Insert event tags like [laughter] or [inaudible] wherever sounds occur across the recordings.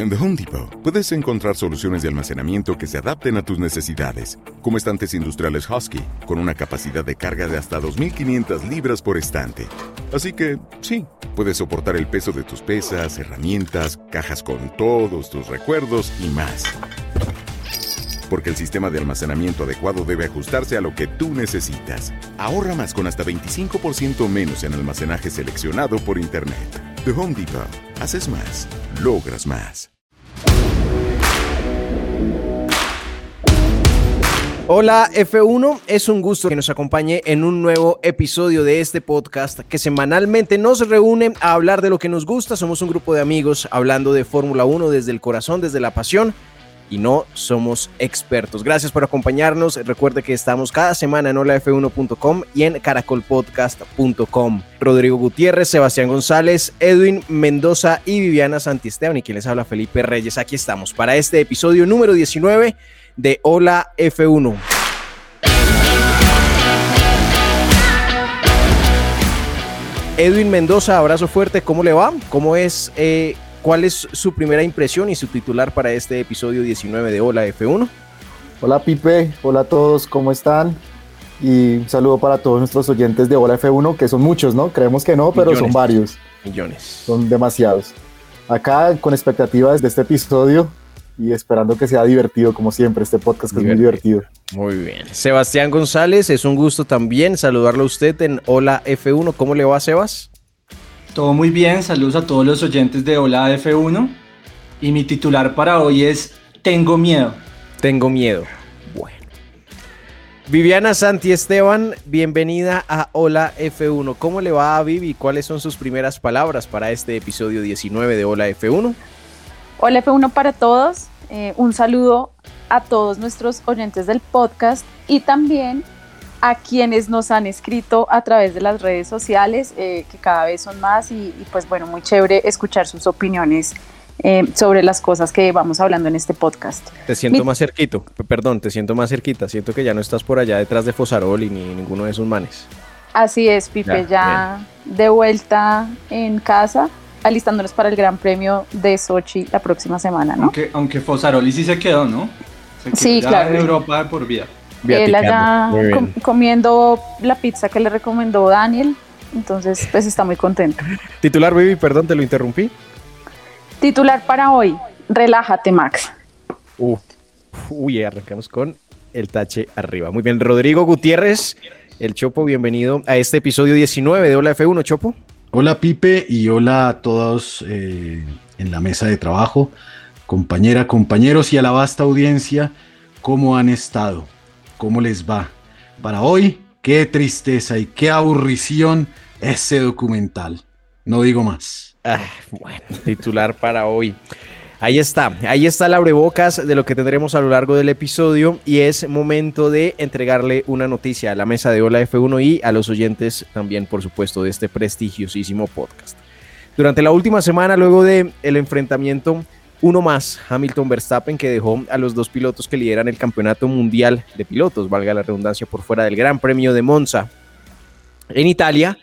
En The Home Depot puedes encontrar soluciones de almacenamiento que se adapten a tus necesidades, como estantes industriales Husky, con una capacidad de carga de hasta 2.500 libras por estante. Así que, sí, puedes soportar el peso de tus pesas, herramientas, cajas con todos tus recuerdos y más. Porque el sistema de almacenamiento adecuado debe ajustarse a lo que tú necesitas. Ahorra más con hasta 25% menos en almacenaje seleccionado por Internet. The Home Depot. Haces más. Logras más. Hola F1, es un gusto que nos acompañe en un nuevo episodio de este podcast que semanalmente nos reúne a hablar de lo que nos gusta. Somos un grupo de amigos hablando de Fórmula 1 desde el corazón, desde la pasión y no somos expertos. Gracias por acompañarnos. Recuerde que estamos cada semana en holaf1.com y en caracolpodcast.com. Rodrigo Gutiérrez, Sebastián González, Edwin Mendoza y Viviana Santisteban y quien les habla Felipe Reyes. Aquí estamos para este episodio número 19 de Hola F1. Edwin Mendoza, abrazo fuerte, ¿cómo le va? ¿Cómo es, eh, cuál es su primera impresión y su titular para este episodio 19 de Hola F1? Hola Pipe, hola a todos, ¿cómo están? Y un saludo para todos nuestros oyentes de Hola F1, que son muchos, ¿no? Creemos que no, pero Millones. son varios, Millones. son demasiados. Acá con expectativas de este episodio y esperando que sea divertido, como siempre, este podcast que es muy divertido. Muy bien. Sebastián González, es un gusto también saludarlo a usted en Hola F1. ¿Cómo le va, Sebas? Todo muy bien, saludos a todos los oyentes de Hola F1. Y mi titular para hoy es Tengo miedo. Tengo miedo. Bueno. Viviana Santi Esteban, bienvenida a Hola F1. ¿Cómo le va a Vivi? ¿Cuáles son sus primeras palabras para este episodio 19 de Hola F1? Hola F1 para todos. Eh, un saludo a todos nuestros oyentes del podcast y también a quienes nos han escrito a través de las redes sociales, eh, que cada vez son más y, y, pues bueno, muy chévere escuchar sus opiniones eh, sobre las cosas que vamos hablando en este podcast. Te siento Mi- más cerquito, perdón, te siento más cerquita. Siento que ya no estás por allá detrás de Fosarol y ni ninguno de esos manes. Así es, Pipe, Ya, ya, de vuelta en casa, alistándonos para el Gran Premio de Sochi la próxima semana, ¿no? Aunque, aunque Fosaroli sí se quedó, ¿no? Se quedó Sí, ya claro. En Europa de por vida. Él Viaticando. allá comiendo la pizza que le recomendó Daniel. Entonces, pues está muy contento. Titular, Vivi, perdón, te lo interrumpí. Titular para hoy, relájate Max. Uh, uy, arrancamos con el tache arriba. Muy bien, Rodrigo Gutiérrez, el Chopo, bienvenido a este episodio 19 de Hola F1, Chopo. Hola Pipe y hola a todos eh, en la mesa de trabajo, compañera, compañeros y a la vasta audiencia, ¿cómo han estado? ¿Cómo les va? Para hoy, qué tristeza y qué aburrición ese documental. No digo más. Ah, bueno, [laughs] titular para hoy. Ahí está, ahí está el abrebocas de lo que tendremos a lo largo del episodio y es momento de entregarle una noticia a la mesa de Hola F1 y a los oyentes también, por supuesto, de este prestigiosísimo podcast. Durante la última semana, luego de el enfrentamiento uno más, Hamilton Verstappen, que dejó a los dos pilotos que lideran el campeonato mundial de pilotos, valga la redundancia, por fuera del Gran Premio de Monza en Italia,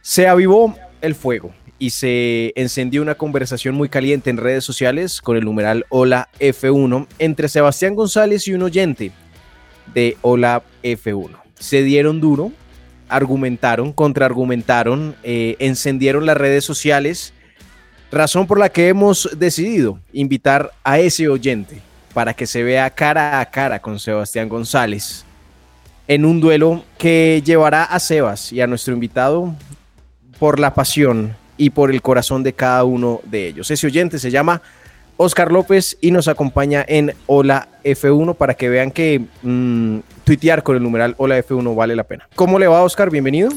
se avivó el fuego y se encendió una conversación muy caliente en redes sociales con el numeral Hola F1 entre Sebastián González y un oyente de Hola F1. Se dieron duro, argumentaron, contraargumentaron, eh, encendieron las redes sociales, razón por la que hemos decidido invitar a ese oyente para que se vea cara a cara con Sebastián González en un duelo que llevará a Sebas y a nuestro invitado por la pasión y por el corazón de cada uno de ellos. Ese oyente se llama Oscar López y nos acompaña en Hola F1 para que vean que mm, tuitear con el numeral Hola F1 vale la pena. ¿Cómo le va Oscar? Bienvenido.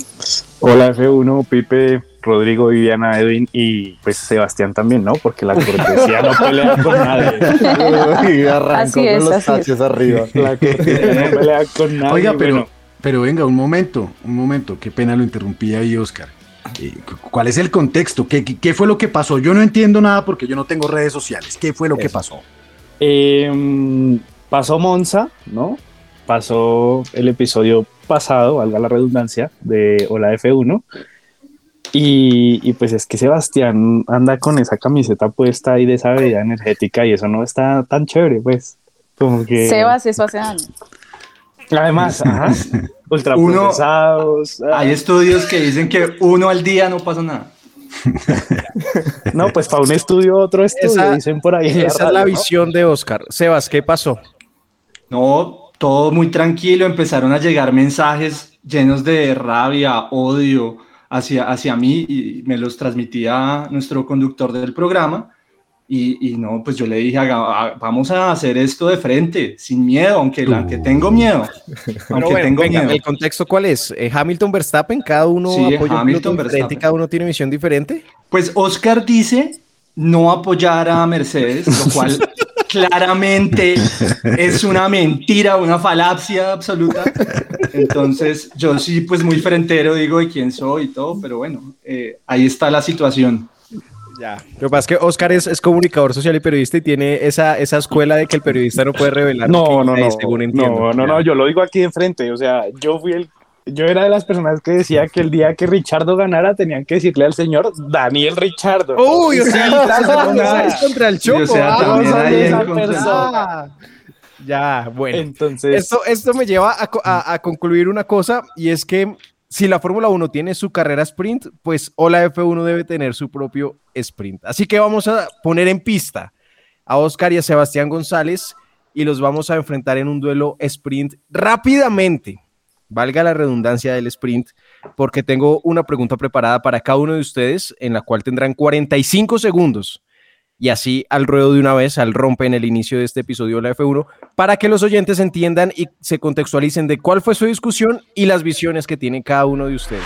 Hola F1, Pipe, Rodrigo, Viviana, Edwin y pues Sebastián también, ¿no? Porque la cortesía no pelea con nadie. [laughs] y arrancó Así es, con los tachos arriba. La cortesía [laughs] no pelea con nadie. Oiga, pero, bueno. pero venga, un momento, un momento, qué pena lo interrumpí ahí, Oscar. Eh, cu- ¿Cuál es el contexto? ¿Qué, qué, fue lo que pasó? Yo no entiendo nada porque yo no tengo redes sociales. ¿Qué fue lo que pasó? Eh, pasó Monza, ¿no? Pasó el episodio pasado, valga la redundancia, de Hola F1. Y, y pues es que Sebastián anda con esa camiseta puesta ahí de esa bebida energética y eso no está tan chévere, pues. Como que. Sebas, eso hace daño. Además, [laughs] ajá, ultraprocesados. Hay estudios que dicen que uno al día no pasa nada. No, pues para un estudio, otro estudio, Esa- dicen por ahí. Esa es la visión de Oscar. Sebas, ¿qué pasó? No, todo muy tranquilo. Empezaron a llegar mensajes llenos de rabia, odio hacia, hacia mí y me los transmitía nuestro conductor del programa. Y, y no, pues yo le dije, "Haga- ha- vamos a hacer esto de frente, sin miedo, aunque, aunque tengo miedo. [laughs] Aunque bueno, tengo venga, miedo. ¿el contexto cuál es? Eh, Hamilton Verstappen, cada uno Sí, apoya un Hamilton, piloto diferente cada uno tiene visión diferente. Pues Oscar dice no apoyar a Mercedes, lo cual [laughs] claramente [laughs] es una mentira, una falacia absoluta. Entonces, yo sí, pues muy frentero digo de quién soy y todo, pero bueno, eh, ahí está la situación. Ya. Lo que pasa es que Oscar es, es comunicador social y periodista y tiene esa, esa escuela de que el periodista no puede revelar. No, no, no, según entiendo. no, no, no, yo lo digo aquí de frente, o sea, yo fui el, yo era de las personas que decía que el día que Richardo ganara tenían que decirle al señor Daniel Richardo. Uy, o Sí, sea, [laughs] es contra el Choco. sea, ah. Ya, bueno. Entonces, Esto, esto me lleva a- a concluir una cosa y es que si la Fórmula 1 tiene su carrera sprint, pues o la F1 debe tener su propio sprint. Así que vamos a poner en pista a Oscar y a Sebastián González y los vamos a enfrentar en un duelo sprint rápidamente. Valga la redundancia del sprint, porque tengo una pregunta preparada para cada uno de ustedes, en la cual tendrán 45 segundos. Y así al ruedo de una vez, al rompe en el inicio de este episodio de la F1, para que los oyentes entiendan y se contextualicen de cuál fue su discusión y las visiones que tiene cada uno de ustedes.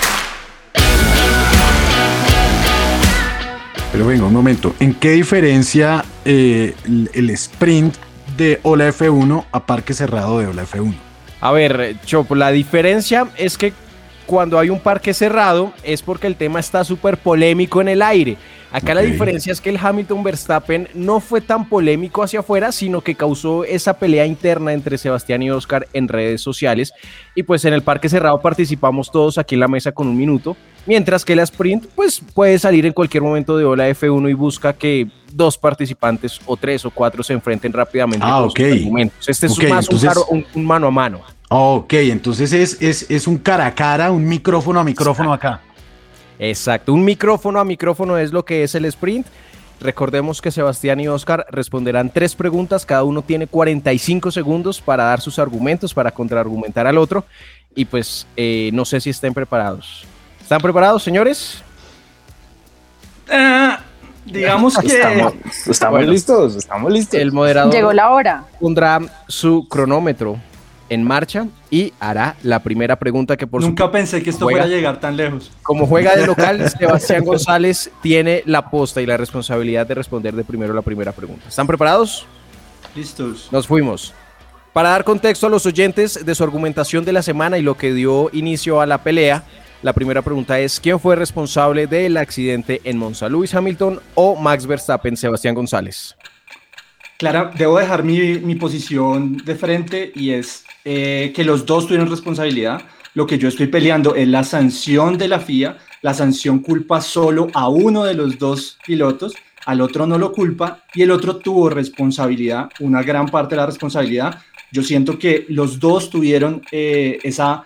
Pero venga, un momento. ¿En qué diferencia eh, el, sprint de Ola F1 a parque cerrado de Ola F1? A ver, Chopo, la diferencia es que cuando hay un parque cerrado es porque el tema está súper polémico en el aire. Acá la Ok. diferencia es que el Hamilton Verstappen no fue tan polémico hacia afuera, sino que causó esa pelea interna entre Sebastián y Oscar en redes sociales. Y pues en el parque cerrado participamos todos aquí en la mesa con un minuto, mientras que la sprint pues puede salir en cualquier momento de Ola F1 y busca que dos participantes o tres o cuatro se enfrenten rápidamente. Ah, ok. Este es más entonces- un mano a mano. Ok, entonces es, es, es un cara a cara, un micrófono a micrófono acá. Exacto, un micrófono a micrófono es lo que es el sprint. Recordemos que Sebastián y Oscar responderán tres preguntas, cada uno tiene 45 segundos para dar sus argumentos, para contraargumentar al otro. Y pues eh, no sé si estén preparados. ¿Están preparados, señores? Ah, digamos que estamos, estamos Bueno. listos, estamos listos. El moderador Llegó la hora. pondrá su cronómetro en marcha y hará la primera pregunta que por nunca pensé que esto fuera a llegar tan lejos. como juega de local, [laughs] Sebastián González tiene la posta y la responsabilidad de responder de primero la primera pregunta. ¿Están preparados? Listos. Nos fuimos. Para dar contexto a los oyentes de su argumentación de la semana y lo que dio inicio a la pelea, la primera pregunta es, ¿quién fue responsable del accidente en Monza? ¿Lewis Hamilton o Max Verstappen, Sebastián González? Clara, debo dejar mi, mi posición de frente y es eh, que los dos tuvieron responsabilidad. Lo que yo estoy peleando es la sanción de la FIA. La sanción culpa solo a uno de los dos pilotos, al otro no lo culpa y el otro tuvo responsabilidad, una gran parte de la responsabilidad. Yo siento que los dos tuvieron eh, esa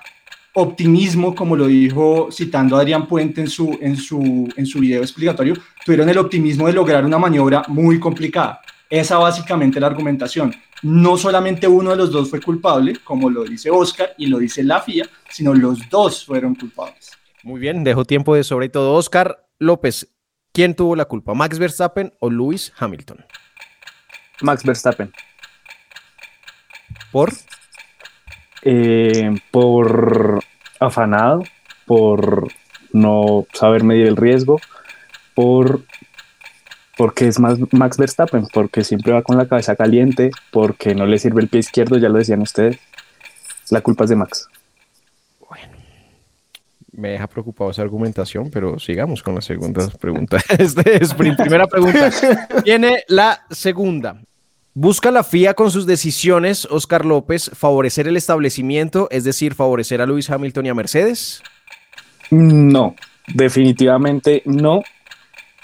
optimismo, como lo dijo citando a Adrián Puente en su, en, su, en su video explicatorio, tuvieron el optimismo de lograr una maniobra muy complicada. Esa básicamente la argumentación. No solamente uno de los dos fue culpable, como lo dice Oscar y lo dice la FIA, sino los dos fueron culpables. Muy bien, dejo tiempo de sobre todo. Oscar López, ¿quién tuvo la culpa? ¿Max Verstappen o Lewis Hamilton? Max Verstappen. ¿Por? Eh, por afanado, por no saber medir el riesgo, por porque es más Max Verstappen, porque siempre va con la cabeza caliente, porque no le sirve el pie izquierdo, ya lo decían ustedes. La culpa es de Max. Me deja preocupado esa argumentación, pero sigamos con la segunda pregunta. [laughs] Este es primera pregunta. Viene la segunda. ¿Busca la FIA con sus decisiones, Oscar López, favorecer el establecimiento, es decir, favorecer a Luis Hamilton y a Mercedes? No, definitivamente no.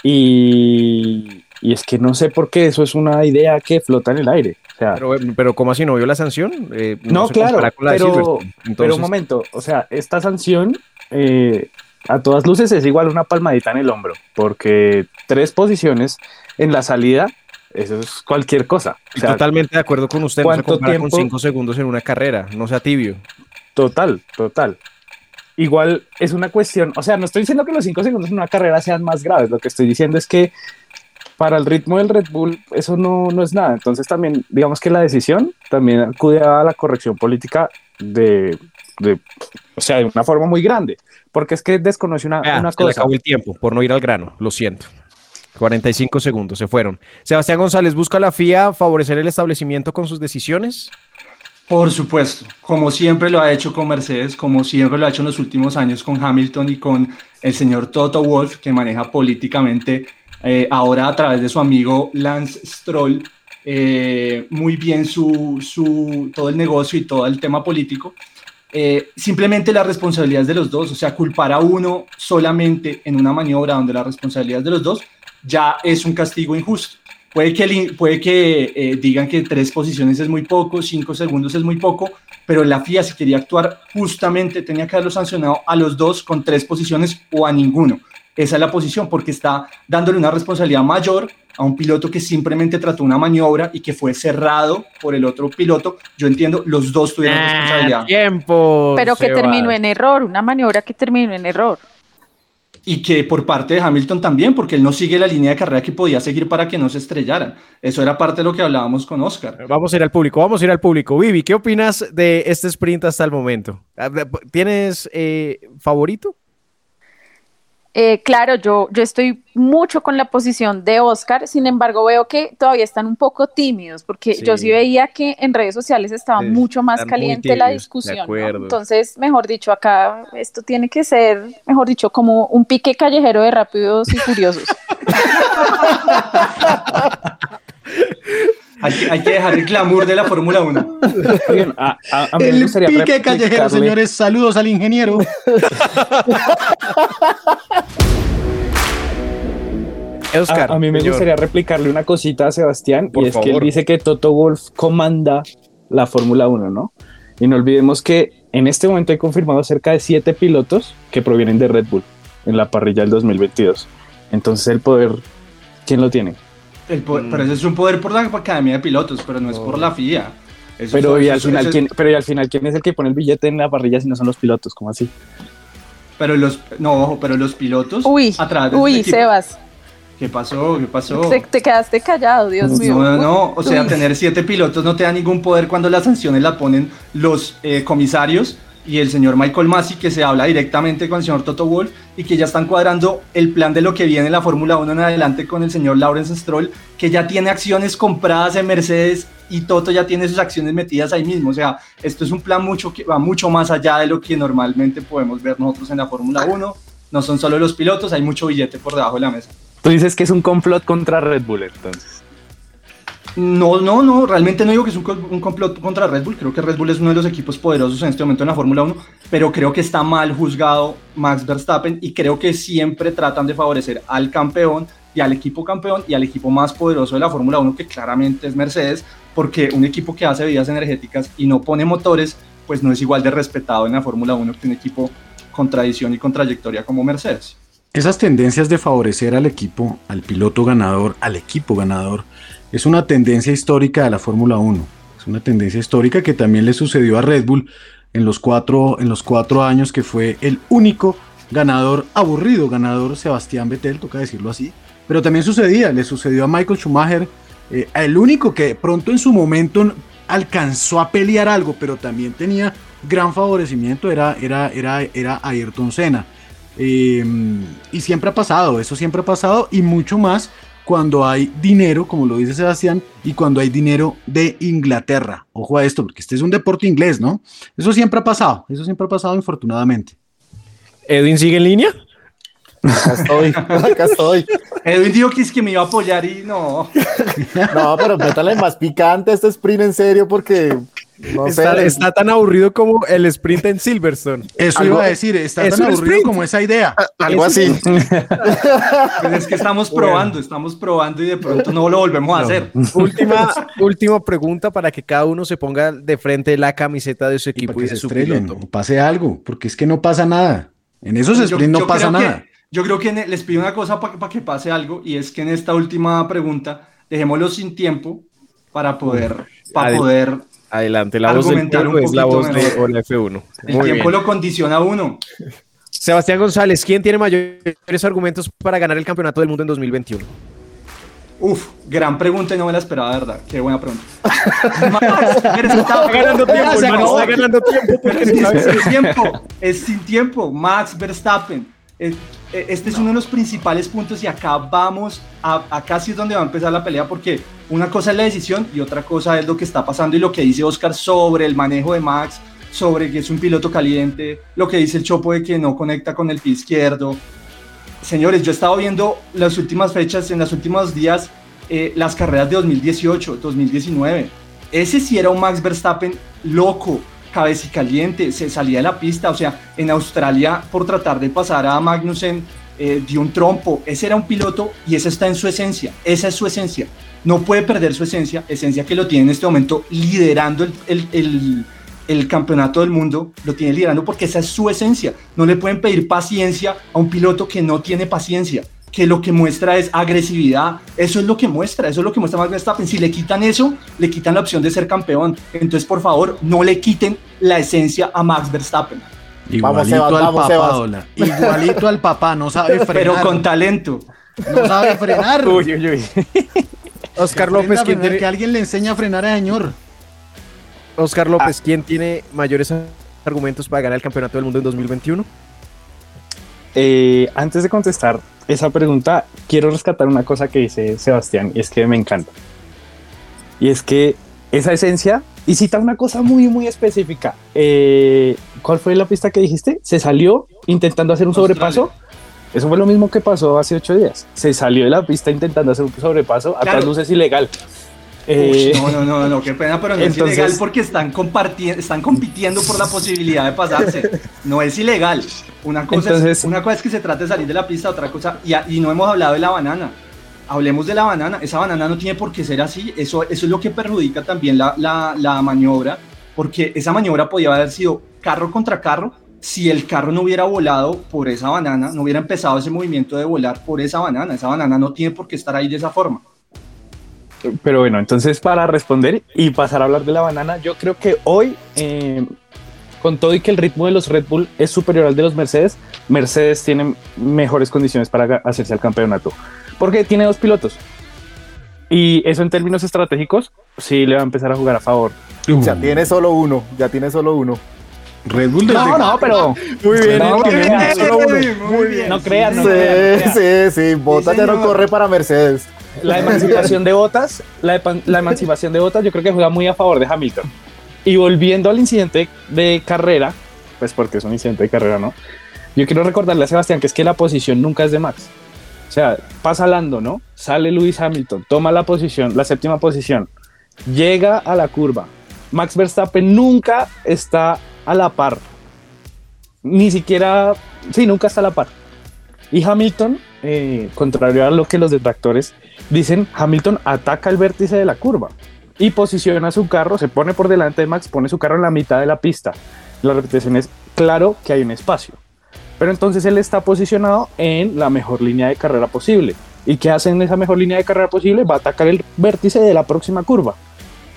Y, es que no sé por qué eso es una idea que flota en el aire. pero, pero ¿cómo así no vio la sanción? Eh, no, claro, pero, pero un momento, o sea, esta sanción eh, a todas luces es igual una palmadita en el hombro, porque tres posiciones en la salida, eso es cualquier cosa. Totalmente de acuerdo con usted, no se compara con cinco segundos en una carrera, no sea tibio. Total, total. Igual es una cuestión, o sea, no estoy diciendo que los cinco segundos en una carrera sean más graves, lo que estoy diciendo es que para el ritmo del Red Bull eso no, no es nada. Entonces también, digamos que la decisión también acude a la corrección política de, de, o sea, de una forma muy grande, porque es que desconoce una, una cosa. Le acabó el tiempo por no ir al grano, lo siento. 45 segundos, se fueron. Sebastián González, ¿busca la FIA favorecer el establecimiento con sus decisiones? Por supuesto, como siempre lo ha hecho con Mercedes, como siempre lo ha hecho en los últimos años con Hamilton y con el señor Toto Wolf, que maneja políticamente eh, ahora a través de su amigo Lance Stroll eh, muy bien su, su, todo el negocio y todo el tema político. Eh, simplemente las responsabilidades de los dos, o sea, culpar a uno solamente en una maniobra donde las responsabilidades de los dos ya es un castigo injusto. Puede que, puede que eh, digan que tres posiciones es muy poco, cinco segundos es muy poco, pero la FIA si quería actuar justamente tenía que haberlo sancionado a los dos con tres posiciones o a ninguno. Esa es la posición porque está dándole una responsabilidad mayor a un piloto que simplemente trató una maniobra y que fue cerrado por el otro piloto. Yo entiendo, los dos tuvieron ah, responsabilidad. Tiempo. Pero que terminó en error, una maniobra que terminó en error. Y que por parte de Hamilton también, porque él no sigue la línea de carrera que podía seguir para que no se estrellaran. Eso era parte de lo que hablábamos con Oscar. Vamos a ir al público, vamos a ir al público. Vivi, ¿qué opinas de este sprint hasta el momento? ¿Tienes eh, favorito? Eh, claro, yo, yo estoy mucho con la posición de Oscar, sin embargo veo que todavía están un poco tímidos, porque yo sí veía que en redes sociales estaba mucho más caliente la discusión. Entonces, mejor dicho, acá esto tiene que ser, mejor dicho, como un pique callejero de rápidos y furiosos. [laughs] Hay que, dejar el glamour de la Fórmula 1. el pique callejero, señores. Saludos al ingeniero. [laughs] Oscar, a, mí me gustaría replicarle una cosita a Sebastián, y es que él dice que Toto Wolf comanda la Fórmula 1, ¿no? Y no olvidemos que en este momento hay confirmado cerca de siete pilotos que provienen de Red Bull en la parrilla del 2022. Entonces el poder, ¿quién lo tiene? Pero eso es un poder por la Academia de Pilotos, pero no es por la FIA. pero, y al final, ¿quién, pero al final, ¿quién es el que pone el billete en la parrilla si no son los pilotos? ¿Cómo así? Pero los, no, pero los pilotos uy, atrás Uy, Sebas. ¿Qué pasó? ¿Qué pasó? Te, quedaste callado, Dios mío. No, no, no. O sea, tener siete pilotos no te da ningún poder cuando las sanciones la ponen los eh, comisarios y el señor Michael Masi, que se habla directamente con el señor Toto Wolf y que ya están cuadrando el plan de lo que viene en la Fórmula 1 en adelante con el señor Lawrence Stroll, que ya tiene acciones compradas en Mercedes y Toto ya tiene sus acciones metidas ahí mismo. O sea, esto es un plan mucho que va mucho más allá de lo que normalmente podemos ver nosotros en la Fórmula 1. No son solo los pilotos, hay mucho billete por debajo de la mesa. Tú dices que es un complot contra Red Bull, entonces. No, no, no, realmente no digo que es un, complot contra Red Bull, creo que Red Bull es uno de los equipos poderosos en este momento en la Fórmula 1, pero creo que está mal juzgado Max Verstappen y creo que siempre tratan de favorecer al campeón y al equipo campeón y al equipo más poderoso de la Fórmula 1, que claramente es Mercedes, porque un equipo que hace bebidas energéticas y no pone motores, pues no es igual de respetado en la Fórmula 1 que un equipo con tradición y con trayectoria como Mercedes. Esas tendencias de favorecer al equipo, al piloto ganador, al equipo ganador, es una tendencia histórica de la Fórmula 1. Es una tendencia histórica que también le sucedió a Red Bull en los cuatro, en los cuatro años que fue el único ganador aburrido, ganador Sebastián Vettel, toca decirlo así. Pero también sucedía, le sucedió a Michael Schumacher, eh, el único que pronto en su momento alcanzó a pelear algo, pero también tenía gran favorecimiento, era, era, era, era Ayrton Senna. Eh, y siempre ha pasado, eso siempre ha pasado y mucho más cuando hay dinero, como lo dice Sebastián, y cuando hay dinero de Inglaterra. Ojo a esto, porque este es un deporte inglés, ¿no? Eso siempre ha pasado, eso siempre ha pasado infortunadamente. ¿Edwin sigue en línea? Acá estoy, [laughs] acá estoy. Edwin dijo que es que me iba a apoyar y no. No, pero métale más picante a este sprint en serio porque no está, sé. está tan aburrido como el sprint en Silverstone. Eso Algo- iba a decir, está ¿Es tan aburrido sprint? como esa idea. Algo así. [laughs] Pues es que estamos probando, estamos probando y de pronto no lo volvemos a hacer. [laughs] Última, última pregunta para que cada uno se ponga de frente la camiseta de su Y equipo y, que de se su estrellen, piloto. pase algo, porque es que no pasa nada. En esos Yo- sprints yo no pasa creo que- nada. yo creo que ne- les pido una cosa para que pase algo y es que en esta última pregunta dejémoslo sin tiempo para poder, para poder, Adelante, la voz del es la voz de. Hola F1. el Muy tiempo bien. lo condiciona a uno. Sebastián González, ¿quién tiene mayores argumentos para ganar el campeonato del mundo en 2021? Uf, gran pregunta y no me la esperaba, de verdad. Qué buena pregunta. [laughs] Max Verstappen. ganando tiempo, Se hermano, acabó. está ganando tiempo Es, sin tiempo, es sin tiempo. Max Verstappen. Eh, eh, Este es uno de los principales puntos y acá vamos, a, acá sí es donde va a empezar la pelea porque una cosa es la decisión y otra cosa es lo que está pasando y lo que dice Oscar sobre el manejo de Max, sobre que es un piloto caliente, lo que dice el Chopo de que no conecta con el pie izquierdo. Señores, yo he estado viendo las últimas fechas, en los últimos días, eh, las carreras de 2018, 2019. Ese sí era un Max Verstappen loco, cabecicaliente, se salía de la pista. O sea, en Australia, por tratar de pasar a Magnussen, eh, dio un trompo. Ese era un piloto y esa está en su esencia. Esa es su esencia. No puede perder su esencia, esencia que lo tiene en este momento liderando el, el- el- el campeonato del mundo, lo tiene liderando porque esa es su esencia. No le pueden pedir paciencia a un piloto que no tiene paciencia, que lo que muestra es agresividad. Eso es lo que muestra, eso es lo que muestra Max Verstappen. Si le quitan eso, le quitan la opción de ser campeón. Entonces, por favor, no le quiten la esencia a Max Verstappen, Igualito Sebas, al papá, Sebas. Igualito al papá, no sabe frenar. pero con talento. No sabe frenar. [laughs] Uy, uy, uy. Oscar López, ¿quién tiene, Que alguien le enseñe a frenar a señor. Oscar López, ¿quién tiene mayores argumentos para ganar el campeonato del mundo en 2021? Eh, antes de contestar esa pregunta, quiero rescatar una cosa que dice Sebastián y es que me encanta. Y es que esa esencia, y cita una cosa muy, muy específica. Eh, ¿Cuál fue la pista que dijiste? Se salió intentando hacer un sobrepaso. Eso fue lo mismo que pasó hace ocho días. Se salió de la pista intentando hacer un sobrepaso. A Claro. luces ilegal. Eh, Uy, no, no, no, no, qué pena, pero no entonces- es ilegal porque están, compartiendo, están compitiendo por la posibilidad de pasarse. No es ilegal. Una cosa, Entonces- es, una cosa es que se trate de salir de la pista, otra cosa, y, y no hemos hablado de la banana. Hablemos de la banana. Esa banana no tiene por qué ser así. Eso, eso es lo que perjudica también la, la, la maniobra, porque esa maniobra podía haber sido carro contra carro si el carro no hubiera volado por esa banana, no hubiera empezado ese movimiento de volar por esa banana. Esa banana no tiene por qué estar ahí de esa forma. Pero bueno, entonces para responder y pasar a hablar de la banana, yo creo que hoy, eh, con todo y que el ritmo de los Red Bull es superior al de los Mercedes, Mercedes tiene mejores condiciones para hacerse al campeonato. Porque tiene dos pilotos. Y eso en términos estratégicos, sí le va a empezar a jugar a favor. Ya tiene solo uno, ya tiene solo uno. Red Bull desde No, no, pero Muy bien, No, creas. Muy bien. no crean, no Sí, sí, sí, Bota ya no corre para Mercedes. La emancipación de botas, la, emancipación de botas, yo creo que juega muy a favor de Hamilton. Y volviendo al incidente de carrera, pues porque es un incidente de carrera, ¿no? Yo quiero recordarle a Sebastián que es que la posición nunca es de Max. O sea, pasa Lando, ¿no? Sale Lewis Hamilton, toma la posición, la séptima posición, llega a la curva. Max Verstappen nunca está a la par. Ni siquiera, sí, nunca está a la par. Y Hamilton, eh, contrario a lo que los detractores dicen, Hamilton ataca el vértice de la curva y posiciona su carro, se pone por delante de Max, pone su carro en la mitad de la pista. La repetición es claro que hay un espacio. Pero entonces él está posicionado en la mejor línea de carrera posible. ¿Y qué hace esa mejor línea de carrera posible? Va a atacar el vértice de la próxima curva.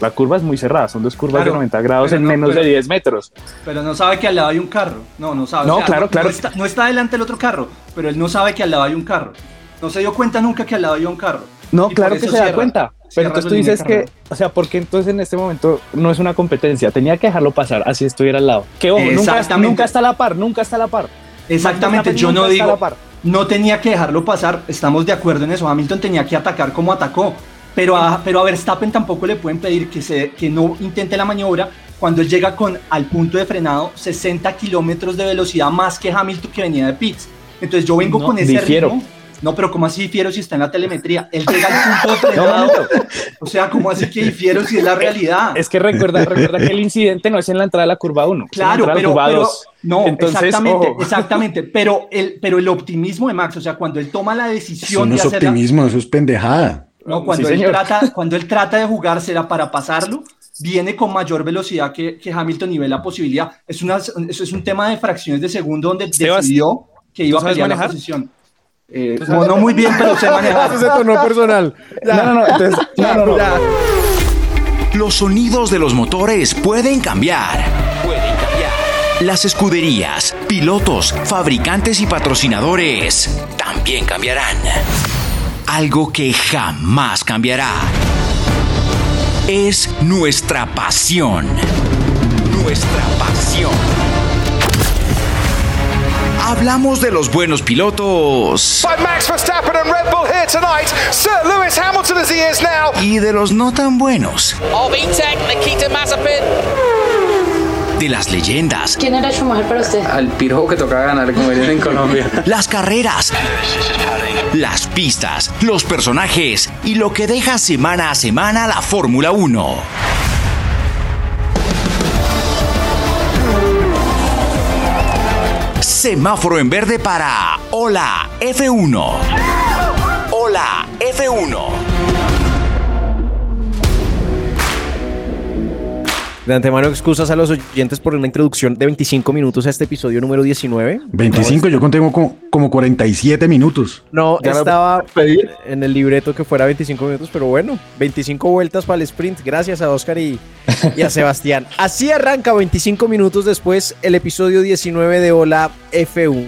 La curva es muy cerrada, son dos curvas Claro, de 90 grados en no, menos pero- de 10 metros. Pero no sabe que al lado hay un carro. No, no sabe. No, claro, claro. No está, no está delante el otro carro, pero él no sabe que al lado hay un carro. No se dio cuenta nunca que al lado hay un carro. No, Y claro que se da cierra- cuenta. Pero entonces tú dices que, o sea, porque entonces en este momento no es una competencia, tenía que dejarlo pasar, así estuviera al lado. Que ojo, nunca, nunca está a la par, nunca está a la par. Exactamente, yo no digo, no tenía que dejarlo pasar, estamos de acuerdo en eso, Hamilton tenía que atacar como atacó, pero a, pero a Verstappen tampoco le pueden pedir que, se, que no intente la maniobra cuando él llega con al punto de frenado 60 kilómetros de velocidad más que Hamilton que venía de pits. Entonces yo vengo con ese difiero. ritmo. No, pero ¿cómo así difiero si está en la telemetría? Él llega al punto de [laughs] frenado. o sea, ¿cómo así que difiero si es la realidad? Es que recuerda, recuerda que el incidente no es en la entrada de la curva 1. Claro, pero, pero- no, Entonces, exactamente, ojo. exactamente, pero el, pero el optimismo de Max, o sea, cuando él toma la Eso decisión no de es hacer la- optimismo, eso es pendejada. No, cuando, Sí, él trata, cuando él trata de jugársela para pasarlo, viene con mayor velocidad que, que Hamilton y ve la posibilidad. Es una, eso es un tema de fracciones de segundo donde Sebas, decidió que iba a ¿tú sabes pelear la manejar? posición. Eh, no, no muy bien, pero sé manejar. [laughs] Eso se tornó personal. [laughs] No, no, no, entonces, [laughs] no, no, no. Ya. Los sonidos de los motores pueden cambiar. Pueden cambiar. Las escuderías, pilotos, fabricantes y patrocinadores también cambiarán. Algo que jamás cambiará es nuestra pasión. Nuestra pasión. Hablamos de los buenos pilotos by Max Verstappen and Red Bull here tonight. Sir Lewis Hamilton as he is now. y de los no tan buenos. Of E-Tech, Nikita Mazepin. De las leyendas, ¿Quién era Schumacher para usted? Al pirojo que tocaba ganar, como dirían en Colombia. [laughs] las carreras, las pistas, los personajes y lo que deja semana a semana la Fórmula 1. Semáforo en verde para Hola F1. Hola F1. De antemano, excusas a los oyentes por una introducción de 25 minutos a este episodio número 19. 25, yo contengo como, como 47 minutos. No, ¿Ya estaba pedir? en el libreto que fuera 25 minutos, pero bueno, 25 vueltas para el sprint. Gracias a Oscar y, y a Sebastián. [laughs] Así arranca 25 minutos después el episodio 19 de Hola F1.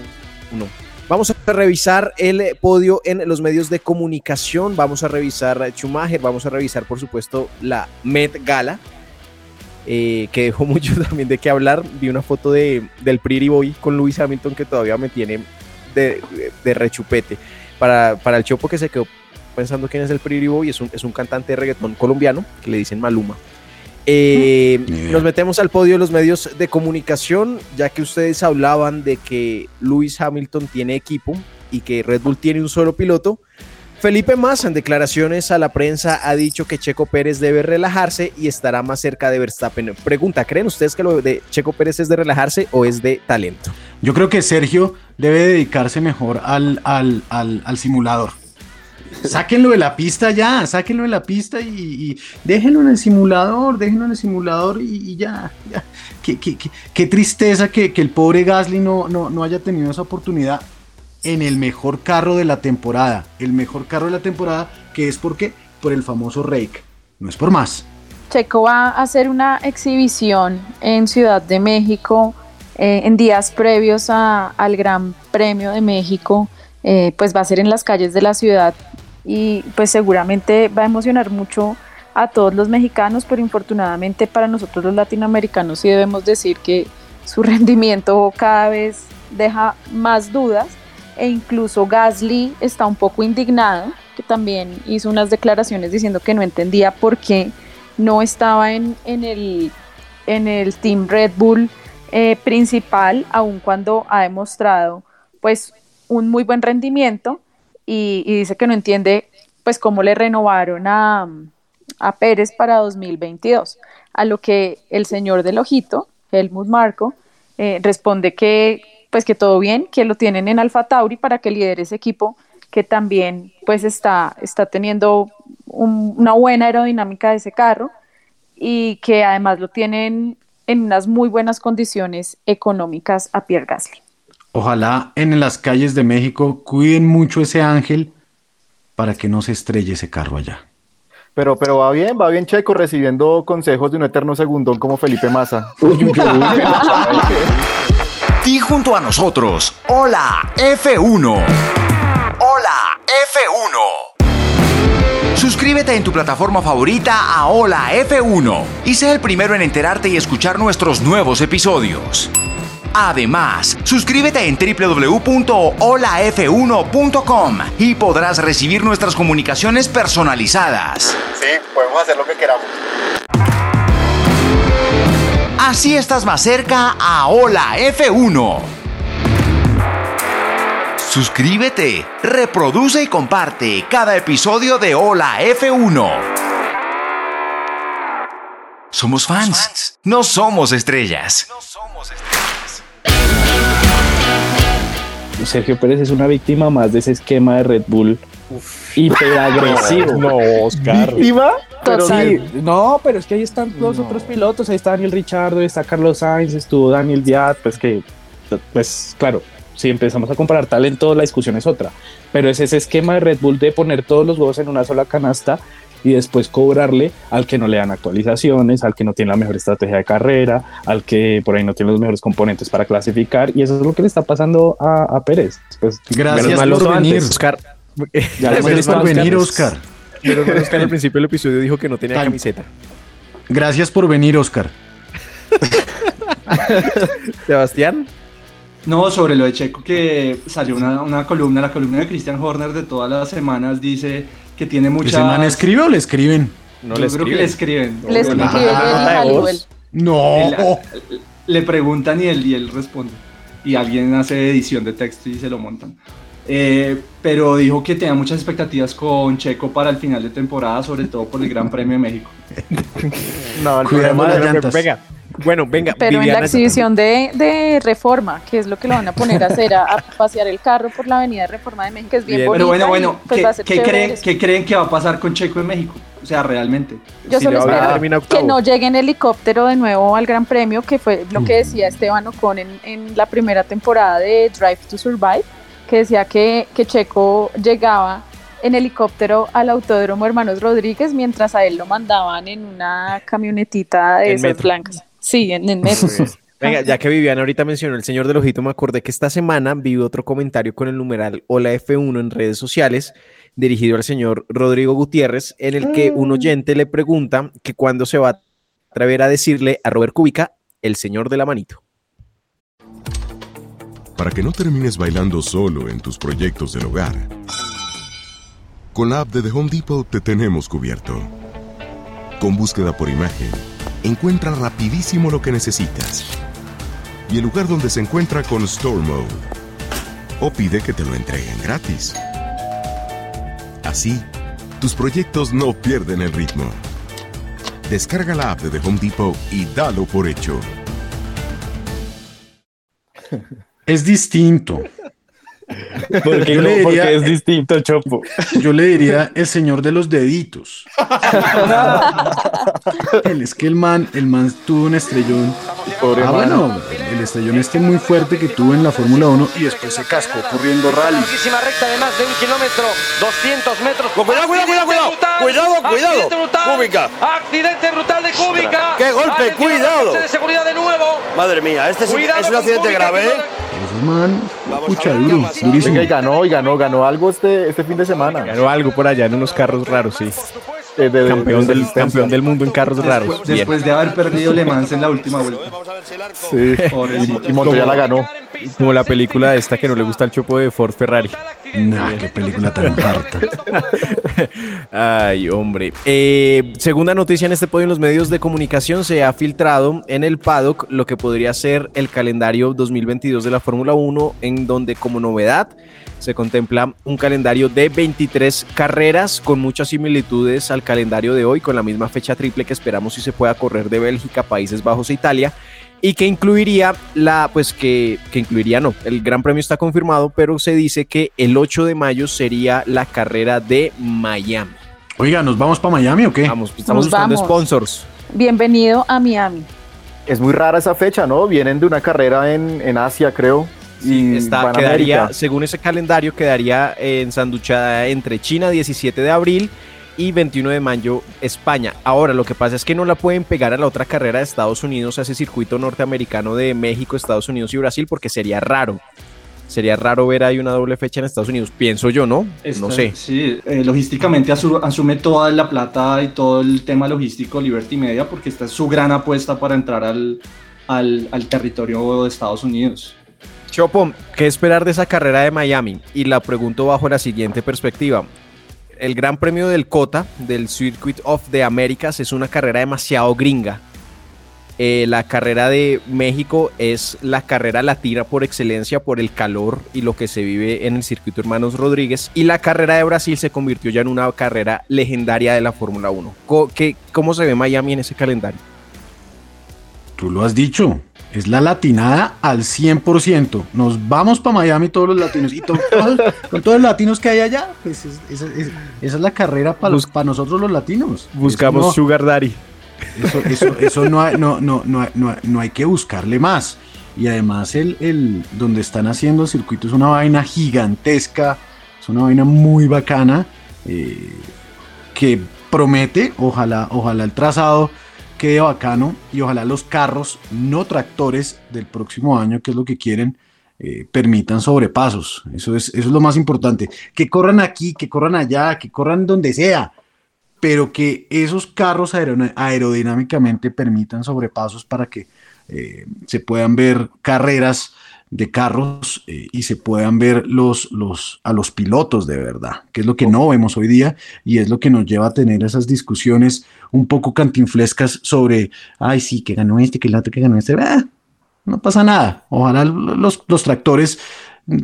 Vamos a revisar el podio en los medios de comunicación. Vamos a revisar Schumacher. Vamos a revisar, por supuesto, la Met Gala. Eh, que dejó [laughs] mucho también de qué hablar. Vi una foto de, del Pretty Boy con Lewis Hamilton que todavía me tiene de, de rechupete. Para, para el Chopo que se quedó pensando quién es el Pretty Boy, es un, es un cantante de reggaetón colombiano que le dicen Maluma. Eh, nos metemos al podio de los medios de comunicación, ya que ustedes hablaban de que Lewis Hamilton tiene equipo y que Red Bull tiene un solo piloto. Felipe Massa en declaraciones a la prensa ha dicho que Checo Pérez debe relajarse y estará más cerca de Verstappen. Pregunta, ¿creen ustedes que lo de Checo Pérez es de relajarse o es de talento? Yo creo que Sergio debe dedicarse mejor al, al, al, al simulador. Sáquenlo de la pista ya, sáquenlo de la pista y, déjenlo en el simulador, déjenlo en el simulador y, y ya. ya. Qué, qué- qué- qué tristeza que, que el pobre Gasly no, no, no haya tenido esa oportunidad en el mejor carro de la temporada. El mejor carro de la temporada, que es porque por el famoso rake. No es por más. Checo va a hacer una exhibición en Ciudad de México eh, en días previos a- al Gran Premio de México. eh, pues va a ser en las calles de la ciudad y pues seguramente va a emocionar mucho a todos los mexicanos, pero infortunadamente para nosotros los latinoamericanos sí debemos decir que su [laughs] rendimiento cada vez deja más dudas e incluso Gasly está un poco indignado, que también hizo unas declaraciones diciendo que no entendía por qué no estaba en, en el, en el Team Red Bull eh, principal, aun cuando ha demostrado pues un muy buen rendimiento y, dice que no entiende pues cómo le renovaron a, a Pérez para 2022, a lo que el señor del ojito, Helmut Marco, eh, responde que pues que todo bien, que lo tienen en Alfa Tauri para que lidere ese equipo que también pues está, está teniendo un- una buena aerodinámica de ese carro y que además lo tienen en unas muy buenas condiciones económicas a Pierre Gasly. Ojalá en las calles de México cuiden mucho ese ángel para que no se estrelle ese carro allá. Pero, pero va bien, va bien Checo recibiendo consejos de un eterno segundón como Felipe Massa. [laughs] Di junto a nosotros, Hola F1. Hola F1. Suscríbete en tu plataforma favorita a Hola F1 y sé el primero en enterarte y escuchar nuestros nuevos episodios. Además, suscríbete en www.holaf1.com y podrás recibir nuestras comunicaciones personalizadas. Sí, podemos hacer lo que queramos. Así estás más cerca a Hola F1. Suscríbete, reproduce y comparte cada episodio de Hola F1. Somos fans, no somos estrellas. Sergio Pérez es una víctima más de ese esquema de Red Bull hiperagresivo. [laughs] No, Oscar. ¿Víctima? Pero sí, no, pero es que ahí están los otros pilotos, ahí está Daniel Richardo, ahí está Carlos Sainz, estuvo Daniel Diaz, pues que, pues claro, si empezamos a comparar talento, la discusión es otra, pero es ese esquema de Red Bull de poner todos los huevos en una sola canasta y después cobrarle al que no le dan actualizaciones, al que no tiene la mejor estrategia de carrera, al que por ahí no tiene los mejores componentes para clasificar, y eso es lo que le está pasando a, a Pérez. Pues, Gracias por venir, antes. Oscar. Ya lo Gracias hizo por antes. venir, Oscar. Pero bueno, Oscar al principio del episodio dijo que no tenía camiseta. Gracias por venir, Oscar. Sebastián. No, sobre lo de Checo, que salió una, una columna, la columna de Christian Horner de todas las semanas dice que tiene muchas... ¿Ese man escribe o le escriben? No Yo le creo que le escriben. Le Ah. No. Él- le preguntan y él, y él responde. Y alguien hace edición de texto y se lo montan. Eh, pero dijo que tenía muchas expectativas con Checo para el final de temporada, sobre todo por el Gran Premio de México. [laughs] No, el Cuidado problema las de- llantas. Venga. Bueno, venga. Pero en la exhibición de, de Reforma, que es lo que lo van a poner a hacer, a, a pasear el carro por la avenida de Reforma de México, que es bien. Pero bueno, y, bueno, pues ¿qué, creen, eso. qué creen que va a pasar con Checo en México? O sea, realmente. Yo si solo espero que no llegue en helicóptero de nuevo al Gran Premio, que fue lo que decía Esteban Ocon en, en la primera temporada de Drive to Survive, que decía que, que Checo llegaba en helicóptero al Autódromo Hermanos Rodríguez mientras a él lo mandaban en una camionetita de En esas metro. blancas. Sí, en, en metro. Venga, ya que Viviana ahorita mencionó el señor del ojito, me acordé que esta semana vi otro comentario con el numeral Hola F1 en redes sociales, dirigido al señor Rodrigo Gutiérrez, en el que un oyente le pregunta que cuándo se va a atrever a decirle a Robert Kubica, el señor de la manito. Para que no termines bailando solo en tus proyectos del hogar. Con la app de The Home Depot te tenemos cubierto. Con búsqueda por imagen, encuentra rapidísimo lo que necesitas. Y el lugar donde se encuentra con Store Mode. O pide que te lo entreguen gratis. Así, tus proyectos no pierden el ritmo. Descarga la app de The Home Depot y dalo por hecho. [laughs] Es distinto. Porque, Yo le no, porque diría- es distinto, Chopo. Yo le diría el señor de los deditos. Él es que el man, el man tuvo un estrellón. Pobre ah, man. bueno, el estrellón este muy fuerte que tuvo en la Fórmula 1 y después se cascó corriendo rally. Larguísima recta de más de un kilómetro, 200 metros. Cuidado, cuidado, cuidado, cuidado. Cuidado, cuidado. Accidente brutal. Accidente brutal de Kubica. ¡Qué golpe, cuidado! de seguridad de nuevo. Madre mía, este Cuidado es un accidente grave, ¿eh? Man, pucha, duro, durísimo. Venga, y ganó, y ganó, ganó algo este, este fin de semana. Ganó algo por allá en unos carros raros, sí. Eh, de- de- Campeón de del, campeón del mundo en carros raros. Después, Bien. de haber perdido Le Mans en la última vuelta. Sí, [laughs] Pobrecito. y Montoya la ganó. Como la película esta que no le gusta el chopo de Ford Ferrari. Nah, qué película tan harta. [laughs] Ay, hombre. Eh, segunda noticia en este podio en los medios de comunicación se ha filtrado en el paddock lo que podría ser el calendario 2022 de la Fórmula 1, en donde como novedad se contempla un calendario de 23 carreras con muchas similitudes al calendario de hoy, con la misma fecha triple que esperamos si se pueda correr de Bélgica, Países Bajos e Italia y que incluiría la, pues que, que incluiría, no, el Gran Premio está confirmado, pero se dice que el 8 de mayo sería la carrera de Miami. Oiga, ¿nos vamos para Miami o qué? Vamos, estamos Nos buscando vamos. sponsors. Bienvenido a Miami. Es muy rara esa fecha, ¿no? Vienen de una carrera en, en Asia, creo. Y Está, quedaría, América. según ese calendario, quedaría ensanduchada entre China 17 de abril y 21 de mayo España. Ahora, lo que pasa es que no la pueden pegar a la otra carrera de Estados Unidos, a ese circuito norteamericano de México, Estados Unidos y Brasil, porque sería raro. Sería raro ver ahí una doble fecha en Estados Unidos, pienso yo, ¿no? no sé. Sí, eh, logísticamente asu- asume toda la plata y todo el tema logístico Liberty Media porque esta es su gran apuesta para entrar al, al, al territorio de Estados Unidos. Chopo, ¿qué esperar de esa carrera de Miami? Y la pregunto bajo la siguiente perspectiva. El Gran Premio del COTA, del Circuit of the Americas, es una carrera demasiado gringa. Eh, la carrera de México es la carrera latina por excelencia por el calor y lo que se vive en el circuito Hermanos Rodríguez. Y la carrera de Brasil se convirtió ya en una carrera legendaria de la Fórmula 1. Co- qué- ¿Cómo se ve Miami en ese calendario? Tú lo has dicho, es la latinada al 100%. Nos vamos para Miami todos los latinos y to- todos- con todos los latinos que hay allá, pues es- es- es- esa es la carrera para nosotros los latinos. Buscamos no- Sugar Daddy. Eso, eso, eso no, hay, no, no, no hay que buscarle más. Y además el, el donde están haciendo el circuito es una vaina gigantesca, es una vaina muy bacana eh, que promete, ojalá, ojalá el trazado quede bacano y ojalá los carros no tractores del próximo año, que es lo que quieren, eh, permitan sobrepasos. Eso es, eso es lo más importante. Que corran aquí, que corran allá, que corran donde sea, pero que esos carros aerodinámicamente permitan sobrepasos para que eh, se puedan ver carreras de carros eh, y se puedan ver los, los, a los pilotos de verdad, que es lo que no vemos hoy día y es lo que nos lleva a tener esas discusiones un poco cantinflescas sobre, ay, sí, que ganó este, que el otro, que ganó este. Ah, no pasa nada. Ojalá los, los tractores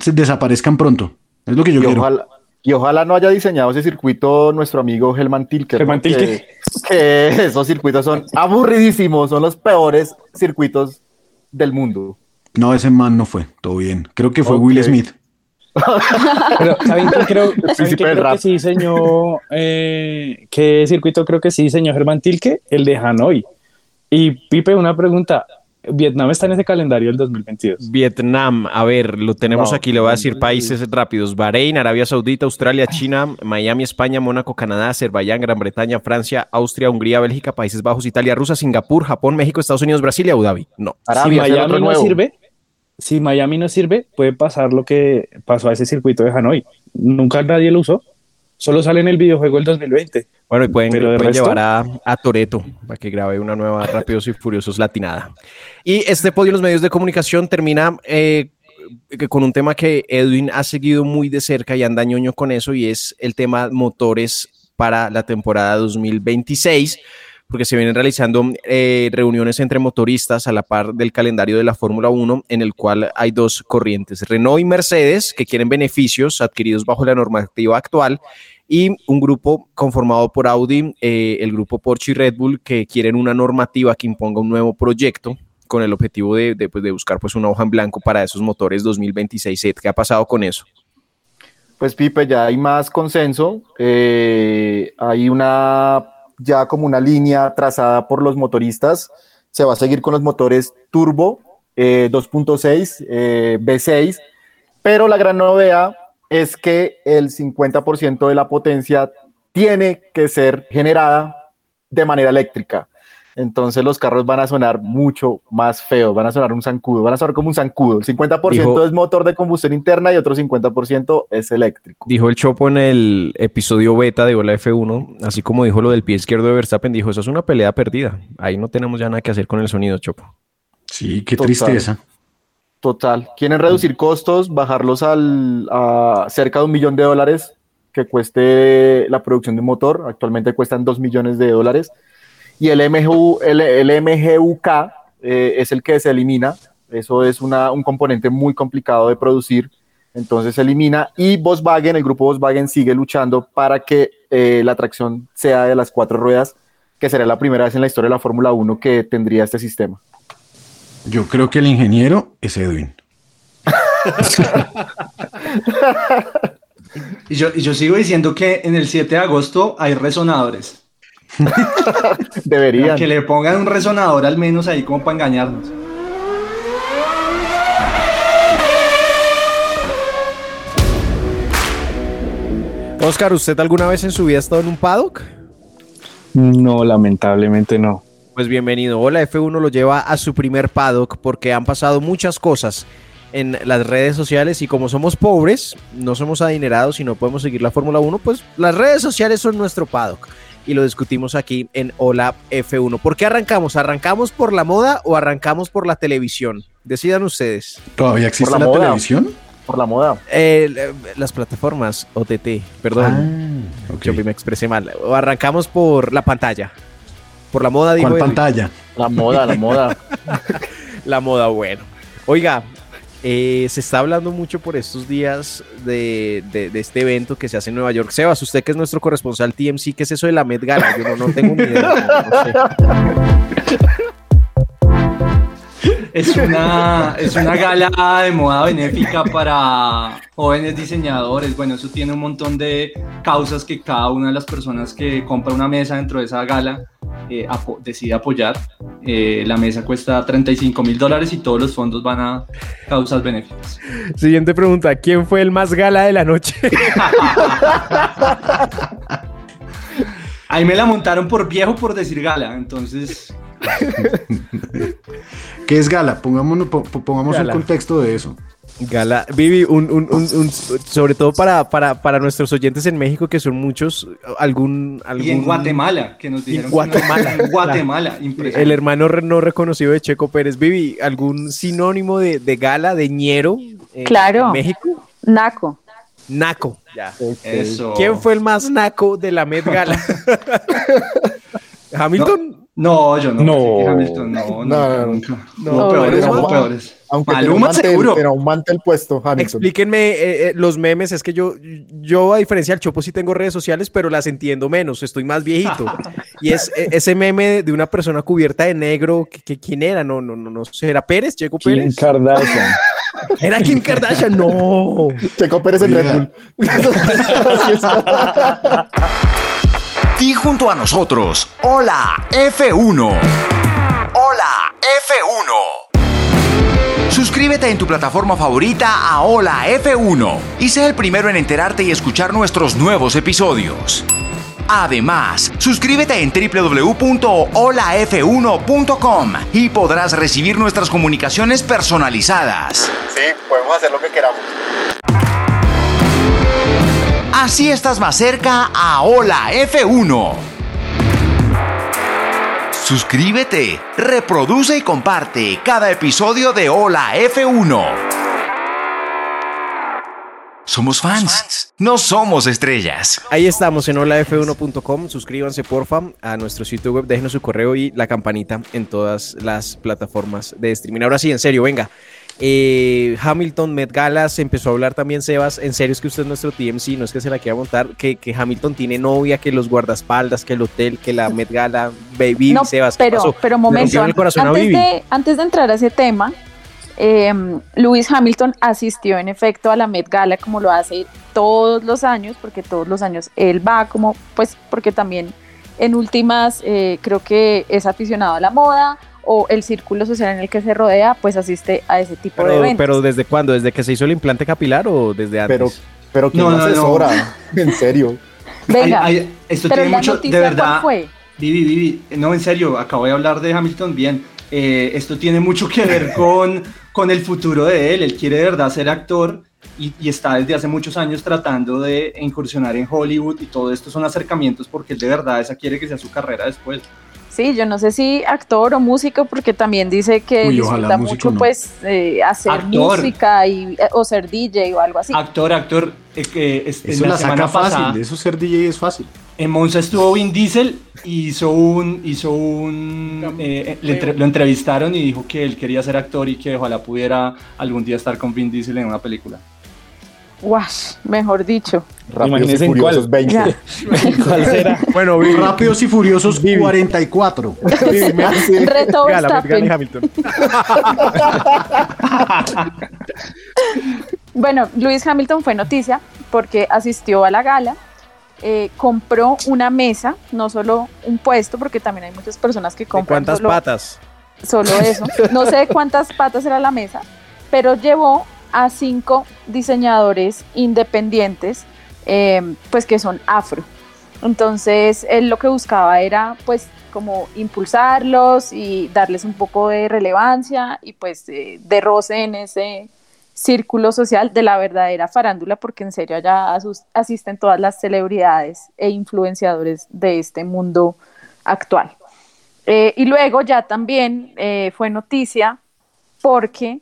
se desaparezcan pronto. Es lo que yo y quiero. Ojalá, y ojalá no haya diseñado ese circuito nuestro amigo Helman porque- Tilke. Que esos circuitos son aburridísimos, son los peores circuitos del mundo. No, ese man no fue, todo bien. Creo que fue. Will Smith. [laughs] Pero ¿saben qué creo, ¿saben sí, qué pero el creo rap. que sí diseñó? eh, ¿Qué circuito creo que sí diseñó Germán Tilke? El de Hanoi. Y Pipe, una pregunta. ¿Vietnam está en ese calendario del 2022? Vietnam, a ver, lo tenemos No, aquí, le voy a decir países rápidos. Bahrein, Arabia Saudita, Australia, China, Miami, España, Mónaco, Canadá, Azerbaiyán, Gran Bretaña, Francia, Austria, Hungría, Bélgica, Países Bajos, Italia, Rusia, Singapur, Japón, México, Estados Unidos, Brasil y Abu Dhabi. No. si Arabia otro Miami no nuevo. sirve, si Miami no sirve, puede pasar lo que pasó a ese circuito de Hanoi. Nunca nadie lo usó. Solo sale en el videojuego el 2020. Bueno, y pueden, resto- llevar a, a Toreto para que grabe una nueva Rápidos y Furiosos latinada. Y este podio en los medios de comunicación termina eh, con un tema que Edwin ha seguido muy de cerca y anda ñoño con eso, y es el tema motores para la temporada 2026, porque se vienen realizando eh, reuniones entre motoristas a la par del calendario de la Fórmula 1, en el cual hay dos corrientes, Renault y Mercedes, que quieren beneficios adquiridos bajo la normativa actual, y un grupo conformado por Audi, eh, el grupo Porsche y Red Bull, que quieren una normativa que imponga un nuevo proyecto con el objetivo de, de, pues, de buscar pues, una hoja en blanco para esos motores 2026. Ed, ¿Qué ha pasado con eso? Pues Pipe, ya hay más consenso, eh, hay una ya como una línea trazada por los motoristas, se va a seguir con los motores turbo eh, 2.6, eh, V6, pero la gran novedad es que el 50% de la potencia tiene que ser generada de manera eléctrica. Entonces los carros van a sonar mucho más feos, van a sonar un zancudo, van a sonar como un zancudo. El 50% Dijo- es motor de combustión interna y otro 50% es eléctrico. Dijo el Chopo en el episodio beta de Ola F1, así como dijo lo del pie izquierdo de Verstappen, dijo, eso es una pelea perdida. Ahí no tenemos ya nada que hacer con el sonido, Chopo. Sí, qué Total. tristeza. Total. Quieren reducir costos, bajarlos al, a cerca de un millón de dólares que cueste la producción de un motor. Actualmente cuestan dos millones de dólares. Y el, MGU, el, el MGUK eh, es el que se elimina. Eso es una, un componente muy complicado de producir. Entonces se elimina. Y Volkswagen, el grupo Volkswagen sigue luchando para que eh, la tracción sea de las cuatro ruedas, que será la primera vez en la historia de la Fórmula 1 que tendría este sistema. Yo creo que el ingeniero es Edwin. [laughs] Y yo, y yo sigo diciendo que en el 7 de agosto hay resonadores. [laughs] Deberían. Que le pongan un resonador al menos ahí como para engañarnos. Oscar, ¿usted alguna vez en su vida ha estado en un paddock? No, lamentablemente no. Pues bienvenido. Hola F1 lo lleva a su primer paddock porque han pasado muchas cosas en las redes sociales y como somos pobres, no somos adinerados y no podemos seguir la Fórmula 1, pues las redes sociales son nuestro paddock. Y lo discutimos aquí en Hola F1. ¿Por qué arrancamos? ¿Arrancamos por la moda o arrancamos por la televisión? Decidan ustedes. ¿Todavía existe Por la la, televisión? Por la moda. Eh, las plataformas OTT, perdón. Ah. Yo me expresé mal. O arrancamos por la pantalla. Por la moda, digo. ¿Cuál pantalla? La moda, la moda. [laughs] La moda, bueno. Oiga, eh, se está hablando mucho por estos días de, de- este evento que se hace en Nueva York. Sebas, usted que es nuestro corresponsal TMC, ¿qué es eso de la Met Gala? Yo no, no tengo ni. [laughs] Es una, es una gala de moda benéfica para jóvenes diseñadores. Bueno, eso tiene un montón de causas que cada una de las personas que compra una mesa dentro de esa gala eh, apo- decide apoyar. Eh, la mesa cuesta 35 mil dólares y todos los fondos van a causas benéficas. Siguiente pregunta, ¿quién fue el más gala de la noche? [laughs] Ahí me la montaron por viejo por decir gala, entonces ¿Qué es gala? Pongamos Gala. un contexto de eso. Gala, Vivi, un, un- un- un- sobre todo para, para, para nuestros oyentes en México, que son muchos, algún... algún y en Guatemala, que nos dijeron que Guatemala. no- en Guatemala, impresionante. El hermano no reconocido de Checo Pérez. Vivi, ¿algún sinónimo de, de gala, de ñero en, Claro. en México? Naco. Naco. Ya. Eso. ¿Quién fue el más naco de la Met Gala? [laughs] [laughs] ¿Hamilton? No, yo no. No. Hamilton, no, no, No, no, no. nunca. No, peores, Maluma- peores. Aunque Maluma mantel, seguro. pero aumenta el puesto, Hamilton. Explíquenme eh, eh, los memes. Es que yo, yo, a diferencia del Chopo, sí tengo redes sociales, pero las entiendo menos. Estoy más viejito. y es eh, ese meme de, una persona cubierta de negro. que, que- ¿Quién era? No, no, no, no sé. ¿Era Pérez? ¿Checo Kim Pérez? Kardashian. [laughs] ¿Era Kim Kardashian? No. Checo Pérez en Red. Bull. [laughs] [laughs] Y junto a nosotros, Hola F1. Hola F1. Suscríbete en tu plataforma favorita a Hola F1 y sé el primero en enterarte y escuchar nuestros nuevos episodios. Además, suscríbete en www.holaf1.com y podrás recibir nuestras comunicaciones personalizadas. Sí, podemos hacer lo que queramos. Así estás más cerca a Hola F1. Suscríbete, reproduce y comparte cada episodio de Hola F1. Somos fans, no somos estrellas. Ahí estamos en holaf1.com. Suscríbanse, porfa, a nuestro sitio web. Déjenos su correo y la campanita en todas las plataformas de streaming. Ahora sí, en serio, venga. Eh, Hamilton, Met Gala, se empezó a hablar también, Sebas. En serio, es que usted es nuestro TMC, no es que se la quiera montar. Que, que Hamilton tiene novia, que los guardaespaldas, que el hotel, que la Met Gala. Baby, No, Sebas, ¿qué pero, pasó? pero momento, el corazón antes de, antes de entrar a ese tema, eh, Lewis Hamilton asistió en efecto a la Met Gala como lo hace todos los años, porque todos los años él va como, pues porque también en últimas eh, creo que es aficionado a la moda o el círculo social en el que se rodea, pues asiste a ese tipo de Pero, eventos. pero ¿desde cuándo? ¿Desde que se hizo el implante capilar o desde antes? Pero, pero ¿quién No, no, no. asesora? [laughs] En serio. Venga, Ay, ay, esto pero tiene la mucho, noticia de verdad. ¿cuál fue? Vivi, Vivi, no, en serio, acabo de hablar de Hamilton bien. Eh, esto tiene mucho que ver [laughs] con, con el futuro de él. Él quiere de verdad ser actor y, y está desde hace muchos años tratando de incursionar en Hollywood y todo esto son acercamientos porque él de verdad esa quiere que sea su carrera después. Sí, yo no sé si actor o músico, porque también dice que Uy, disfruta mucho, no. pues, eh, hacer Actor. música y, eh, o ser DJ o algo así. Actor, actor, eh, que es- Eso la la semana saca fácil. pasada Eso ser DJ es fácil. en Monza estuvo Vin Diesel y hizo un, hizo un, eh, le entre- lo entrevistaron y dijo que él quería ser actor y que ojalá pudiera algún día estar con Vin Diesel en una película. Wash, mejor dicho. Rápidos Imagínense y Furiosos cuál. 20. Ya. [laughs] ¿Cuál será? Bueno, Vivi, Rápidos y Furiosos 44. Vivi, [laughs] me- Reto Verstappen. Hamilton. [laughs] Bueno, Lewis Hamilton fue noticia porque asistió a la gala, eh, compró una mesa, no solo un puesto, porque también hay muchas personas que ¿De compran cuántas solo, patas? solo eso. No sé cuántas patas era la mesa, pero llevó a cinco diseñadores independientes, eh, pues que son afro. Entonces, él lo que buscaba era, pues, como impulsarlos y darles un poco de relevancia y, pues, eh, de roce en ese círculo social de la verdadera farándula, porque en serio allá asisten todas las celebridades e influenciadores de este mundo actual. Eh, y luego ya también eh, fue noticia porque,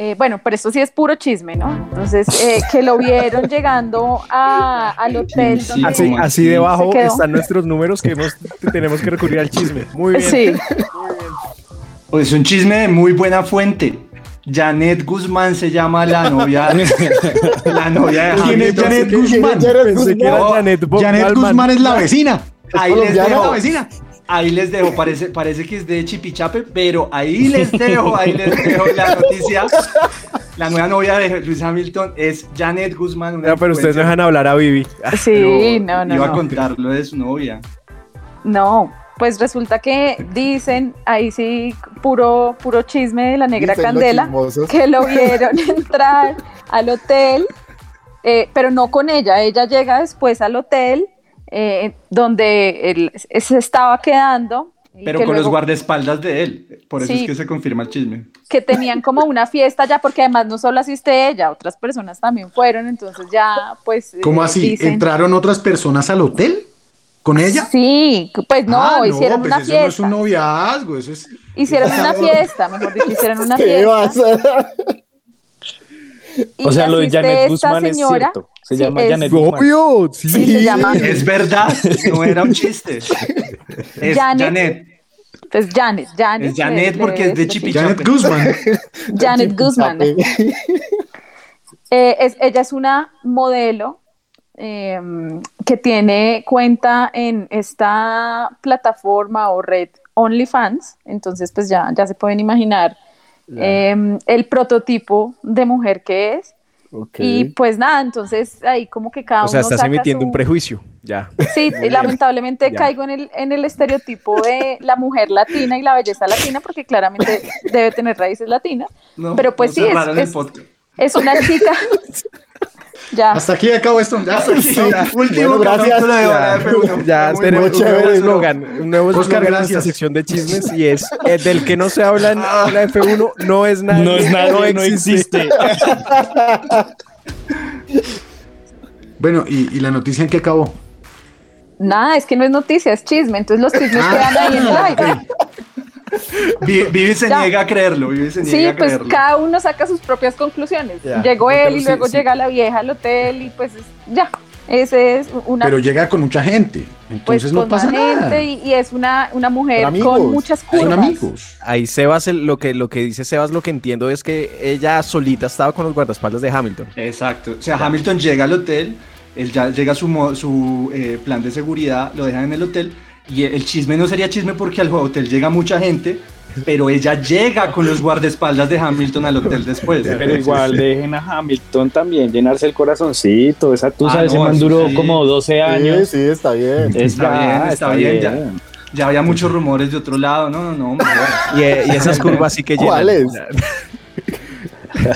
eh, bueno, pero esto sí es puro chisme, ¿no? Entonces, eh, que lo vieron llegando a- al hotel. donde Así, así debajo están nuestros números que hemos- tenemos que recurrir al chisme. Muy bien. Sí. Pues es un chisme de muy buena fuente. Janet Guzmán se llama la novia. la novia de ¿Quién es. Janet Guzmán? Janet Bo- Janet. Guzmán es la vecina. Ahí les dejo. la vecina. Ahí les dejo, parece, parece que es de Chipichape, pero ahí les dejo, ahí les dejo la noticia. La nueva novia de Luis Hamilton es Janet Guzmán. una No, pero ustedes no dejan hablar a Vivi. Sí, [laughs] no, no, Iba a no. contar lo de su novia. No, pues resulta que dicen, ahí sí, puro, puro chisme de la negra Dicen candela, que lo [laughs] vieron entrar al hotel, eh, pero no con ella, ella llega después al hotel eh, donde él se estaba quedando. Pero que con los guardaespaldas de él. Por eso Sí. es que se confirma el chisme. que tenían como una fiesta ya, porque además no solo asiste ella, otras personas también fueron, entonces ya pues... ¿Cómo eh, así? dicen- ¿Entraron otras personas al hotel? ¿Con ella? Sí, pues no, Ah, hicieron pues una eso no es fiesta. un noviazgo, eso es... Hicieron una [laughs] fiesta, mejor dicho, hicieron una ¿Qué fiesta. O sea, lo de Janet Guzmán es cierto. Se sí, llama es- Janet Guzmán. Obvio, sí. Sí, se llama [laughs] Es verdad, no era un chiste. [laughs] Es Janet. Janet. pues Janet, Janet. Es Janet le- porque le- es de Chipichape. Janet Guzmán. [laughs] Janet Guzmán. Eh, es- ella es una modelo eh, que tiene cuenta en esta plataforma o red OnlyFans, entonces pues ya, ya se pueden imaginar eh, el prototipo de mujer que es. Y pues nada, entonces ahí como que cada O sea, uno estás saca emitiendo su- un prejuicio. Ya. Sí, y lamentablemente Ya. caigo en el, en el estereotipo de la mujer latina y la belleza latina, porque claramente debe tener raíces latinas. No, pero pues no sí, es, es- es una chica. [laughs] ya. Hasta aquí acabo esto. Ya, Último Bueno, gracias. capítulo de Hora Ya, F1. ya tenemos bueno, un nuevo eslogan, un nuevo Oscar, eslogan en esta gracias. sección de chismes y es el del que no se habla en la F1 no es nadie. No es nadie, no existe. [laughs] Bueno, ¿y, y la noticia en qué acabó? Nada, es que no es noticia, es chisme. Entonces los chismes Ah. quedan ahí en el [laughs] aire. Vivi se Ya. niega a creerlo. Vivi se niega Sí, a pues creerlo. cada uno saca sus propias conclusiones. Ya. Llegó él y sí, luego sí. llega la vieja al hotel y pues es- ya. Ese es una Pero llega con mucha gente, pues, entonces no con pasa nada. gente y, y es una, una mujer Son amigos. con muchas Son curvas. amigos. Ahí Sebas, el- lo que, lo que dice Sebas, lo que entiendo es que ella solita estaba con los guardaespaldas de Hamilton. Exacto. O sea, Hamilton llega al hotel, él ya llega su, su eh, plan de seguridad, lo dejan en el hotel. Y el chisme no sería chisme porque al hotel llega mucha gente, pero ella llega con los guardaespaldas de Hamilton al hotel después. Pero igual dejen a Hamilton también llenarse el corazoncito. Esa tusa Ah, no, man eso duró sí. como 12 Sí, años. sí, está bien. Es Está bien, está bien, ya. Ya había muchos rumores de otro lado. No, no, no. Y, eh, y esas curvas sí que llenan. ¿Cuáles? [laughs]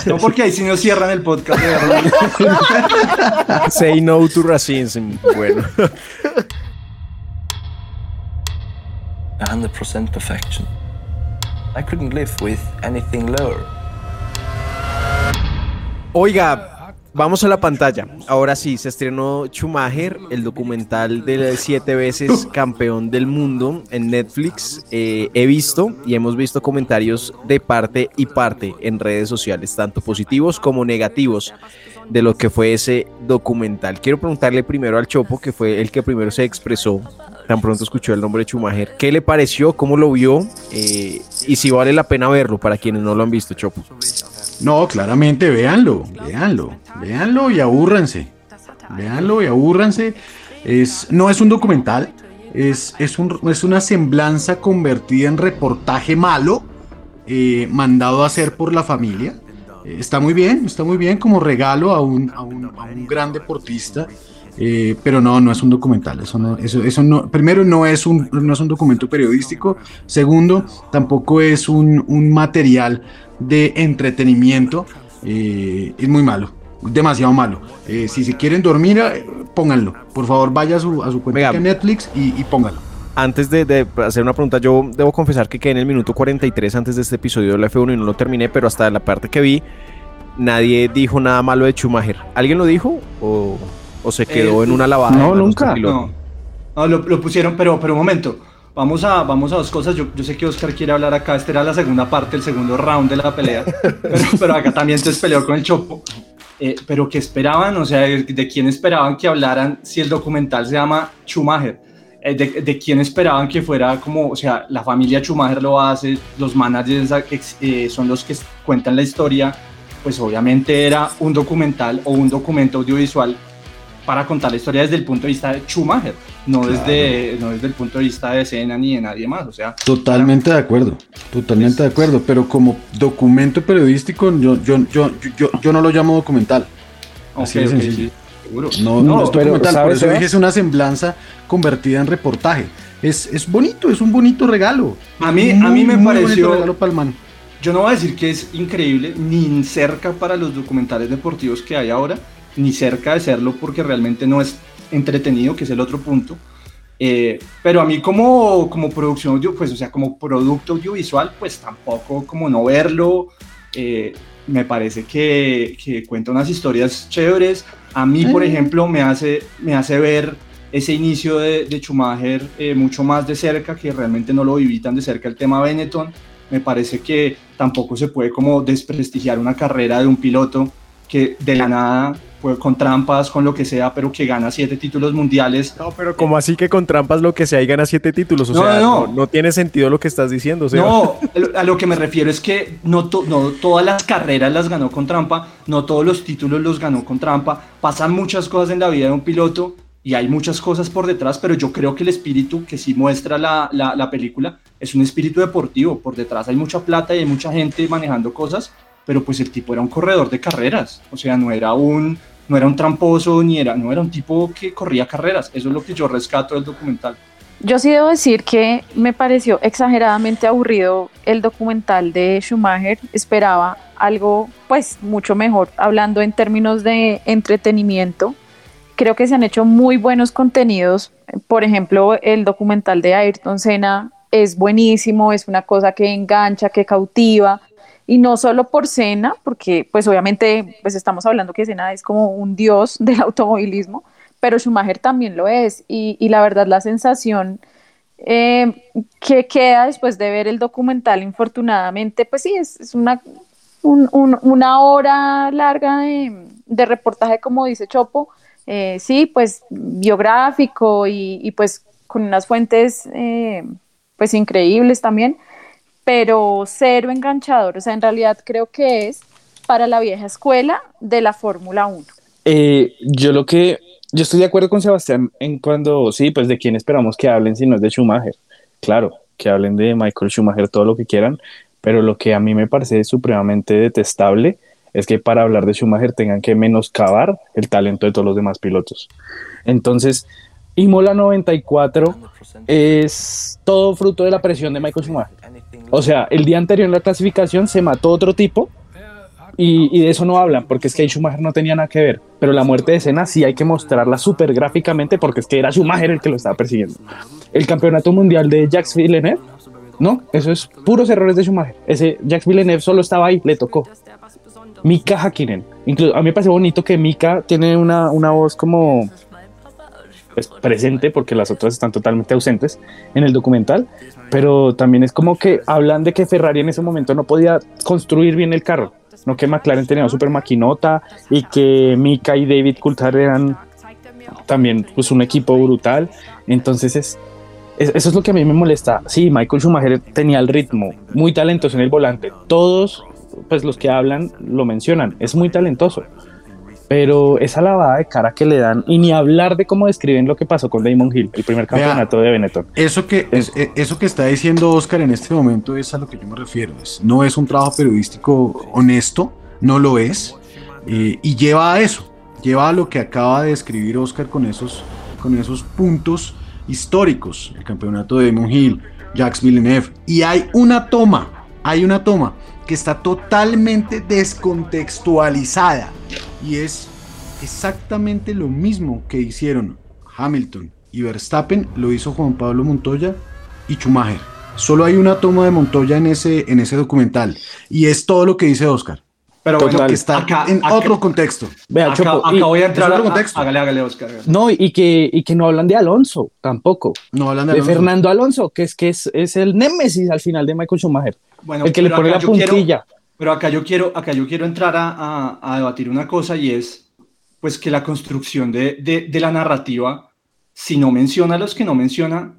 No, porque ahí sí nos cierran el podcast. de. Say no to racism. Bueno. [laughs] 100% perfection. I couldn't live with anything lower. Oiga, vamos a la pantalla. Ahora sí, se estrenó Schumacher, el documental del siete veces campeón del mundo en Netflix. Eh, he visto y hemos visto comentarios de parte y parte en redes sociales, tanto positivos como negativos de lo que fue ese documental. Quiero preguntarle primero al Chopo, que fue el que primero se expresó, tan pronto escuchó el nombre de Schumacher. ¿Qué le pareció? ¿Cómo lo vio? Eh, y si vale la pena verlo para quienes no lo han visto, Chopo. No, claramente, véanlo, véanlo, véanlo y abúrranse. Véanlo y abúrranse. Es, no es un documental, es, es, un- es una semblanza convertida en reportaje malo, eh, mandado a hacer por la familia. Eh, está muy bien, está muy bien como regalo a un, a un, a un gran deportista. Eh, pero no, no es un documental. Eso no, eso, eso no, primero, no es un, no es un documento periodístico. Segundo, tampoco es un, un material de entretenimiento. eh, es muy malo, demasiado malo. Eh, si se quieren dormir, eh, pónganlo. Por favor, vaya a su, a su cuenta Venga. de Netflix y, y pónganlo. Antes de, de hacer una pregunta, yo debo confesar que quedé en el minuto 43 antes de este episodio de la F1 y no lo terminé, pero hasta la parte que vi, nadie dijo nada malo de Schumacher. ¿Alguien lo dijo o, o se quedó Eh, en una lavada? no, nunca. No, no lo, lo pusieron, pero, pero un momento. Vamos a, vamos a dos cosas. Yo, yo sé que Oscar quiere hablar acá. Esta era la segunda parte, el segundo round de la pelea. [laughs] pero, pero acá también se peleó con el Chopo. Eh, pero ¿qué esperaban? O sea, ¿de, de quién esperaban que hablaran si el documental se llama Schumacher? Eh, de, de quién esperaban que fuera como, o sea, la familia Schumacher lo hace, los managers eh, son los que cuentan la historia, pues obviamente era un documental o un documento audiovisual para contar la historia desde el punto de vista de Schumacher, no, desde, no desde el punto de vista de escena ni de nadie más. O sea, Totalmente de acuerdo, totalmente de acuerdo, pero como documento periodístico yo, yo, yo, yo, yo no lo llamo documental. Así ok, de ok, sencillo. sí, seguro. No, No, no es pero, documental, por ¿sabes, eso dije es una semblanza convertida en reportaje. Es, es bonito, es un bonito regalo. A mí, Muy, a mí me pareció, regalo para el man. yo no voy a decir que es increíble, ni cerca para los documentales deportivos que hay ahora, ni cerca de serlo porque realmente no es entretenido, que es el otro punto. Eh, pero a mí como, como producción audio, pues o sea, como producto audiovisual, pues tampoco como no verlo, eh, me parece que, que cuenta unas historias chéveres. A mí, por ejemplo, me hace, me hace ver ese inicio de, de Schumacher eh, mucho más de cerca, que realmente no lo viví tan de cerca el tema Benetton. Me parece que tampoco se puede como desprestigiar una carrera de un piloto que de la nada, pues, con trampas, con lo que sea, pero que gana siete títulos mundiales. No, pero como así que con trampas lo que sea y gana siete títulos, o No, sea, no. no, tiene sentido lo que estás diciendo, Seba. No, a lo que me refiero es que no, to- no todas las carreras las ganó con trampa, no todos los títulos los ganó con trampa. Pasan muchas cosas en la vida de un piloto y hay muchas cosas por detrás, pero yo creo que el espíritu que sí muestra la, la, la película es un espíritu deportivo. Por detrás hay mucha plata y hay mucha gente manejando cosas, pero pues el tipo era un corredor de carreras, o sea, no era un, no era un tramposo ni era, no era un tipo que corría carreras. Eso es lo que yo rescato del documental. Yo sí debo decir que me pareció exageradamente aburrido el documental de Schumacher. Esperaba algo, pues, mucho mejor, hablando en términos de entretenimiento. Creo que se han hecho muy buenos contenidos. Por ejemplo, el documental de Ayrton Senna es buenísimo, es una cosa que engancha, que cautiva. Y no solo por Senna, porque pues obviamente pues estamos hablando que Senna es como un dios del automovilismo, pero Schumacher también lo es. Y, y la verdad la sensación eh, que queda después de ver el documental, infortunadamente, pues sí, es, es una, un- un- una hora larga de, reportaje, como dice Chopo, eh, sí, pues biográfico y, y, pues con unas fuentes eh, pues increíbles también, pero cero enganchador, o sea, en realidad creo que es para la vieja escuela de la Fórmula 1. Eh, yo lo que, yo estoy de acuerdo con Sebastián en cuando, sí, pues de quién esperamos que hablen si no es de Schumacher. Claro, que hablen de Michael Schumacher todo lo que quieran, pero lo que a mí me parece supremamente detestable es que para hablar de Schumacher tengan que menoscabar el talento de todos los demás pilotos. Entonces, Imola 94 es todo fruto de la presión de Michael Schumacher. O sea, el día anterior en la clasificación se mató otro tipo y, de eso no hablan, porque es que Schumacher no tenía nada que ver. Pero la muerte de Senna sí hay que mostrarla súper gráficamente, porque es que era Schumacher el que lo estaba persiguiendo. El campeonato mundial de Jacques Villeneuve, no, eso es puros errores de Schumacher. Ese Jacques Villeneuve solo estaba ahí, le tocó. Mika Hakkinen. Incluso, a mí me parece bonito que Mika tiene una, una voz como pues, presente, porque las otras están totalmente ausentes en el documental, pero también es como que hablan de que Ferrari en ese momento no podía construir bien el carro, no que McLaren tenía una super maquinota y que Mika y David Coulthard eran también pues, un equipo brutal. Entonces es, es- eso es lo que a mí me molesta. Sí, Michael Schumacher tenía el ritmo, muy talentoso en el volante. Todos pues los que hablan lo mencionan, es muy talentoso. Pero esa lavada de cara que le dan, y ni hablar de cómo describen lo que pasó con Damon Hill, el primer Vea, campeonato de Benetton. Eso que, es- eh, eso que está diciendo Oscar en este momento es a lo que yo me refiero. Es- no es un trabajo periodístico honesto, no lo es, eh, y lleva a eso, lleva a lo que acaba de escribir Oscar con esos, con esos puntos históricos, el campeonato de Damon Hill, Jacques Villeneuve, y hay una toma, hay una toma que está totalmente descontextualizada y es exactamente lo mismo que hicieron Hamilton y Verstappen, lo hizo Juan Pablo Montoya y Schumacher. Solo hay una toma de Montoya en ese, en ese documental y es todo lo que dice Oscar. Pero Total, bueno, que está acá- en acá- otro contexto. Vea, acá, Chopo, acá y- voy a entrar a, otro contexto. Hágale, hágale, Oscar. No, y que, y que no hablan de Alonso tampoco. No hablan de De Alonso. Fernando Alonso, que es que es, es el némesis al final de Michael Schumacher. Bueno, el que le pone la yo quiero- puntilla. Pero acá yo quiero, acá yo quiero entrar a, a- a debatir una cosa y es pues que la construcción de, de- de la narrativa, si no menciona a los que no menciona,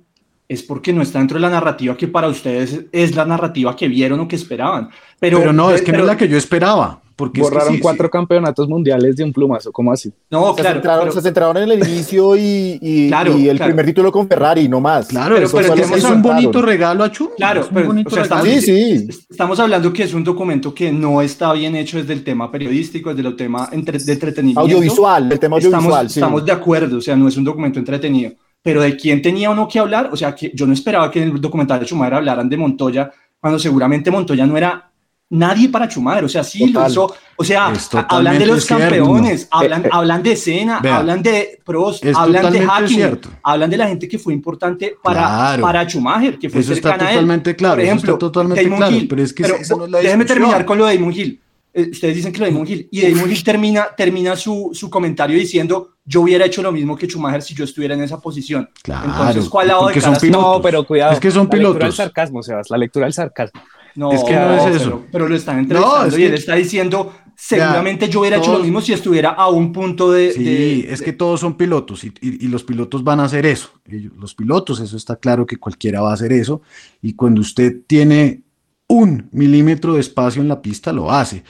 es porque no está dentro de la narrativa que para ustedes es la narrativa que vieron o que esperaban. Pero, Pero, no, es que no es la que yo esperaba. Porque es que Borraron sí, cuatro sí. campeonatos mundiales de un plumazo, ¿cómo así? No, se, claro, centraron, pero- se centraron en el inicio y, y- Claro, y el claro. primer título con Ferrari, no más. Claro, Pero- pero estamos es un bonito regalo a Chum. Claro, es un pero, bonito o sea, regalo. estamos, Sí, sí. estamos hablando que es un documento que no está bien hecho desde el tema periodístico, desde el tema entre- de entretenimiento. Audiovisual, el tema audiovisual, Estamos, sí. estamos de acuerdo, o sea, no es un documento entretenido. Pero de quién tenía o no que hablar, o sea, que yo no esperaba que en el documental de Schumacher hablaran de Montoya, cuando seguramente Montoya no era nadie para Schumacher, o sea, sí lo hizo, o sea, hablan de los cierto. campeones, hablan, Eh, eh, hablan de vea, hablan de Prost, hablan de Hackney, cierto. hablan de la gente que fue importante para, Claro. para Schumacher, que fue Eso está cercana a él. totalmente claro, Por eso ejemplo, está totalmente Damon claro, Hill. pero es que esa no es la déjeme terminar con lo de Damon Hill. Eh, Ustedes dicen que lo de Damon Hill, y Damon Hill [laughs] termina, termina su, su comentario diciendo, yo hubiera hecho lo mismo que Schumacher si yo estuviera en esa posición. Claro, Entonces, ¿cuál lado de son está? pilotos. No, pero cuidado. Es que son La lectura del pilotos. sarcasmo, Sebas, la lectura del sarcasmo. No, Es que no es eso. Pero, pero lo están entrevistando es y él está diciendo, seguramente yo hubiera hecho lo mismo si estuviera a un punto de... Sí, de- es que todos son pilotos y, y- y los pilotos van a hacer eso. Ellos- los pilotos, eso está claro que cualquiera va a hacer eso. Y cuando usted tiene un milímetro de espacio en la pista, lo hace.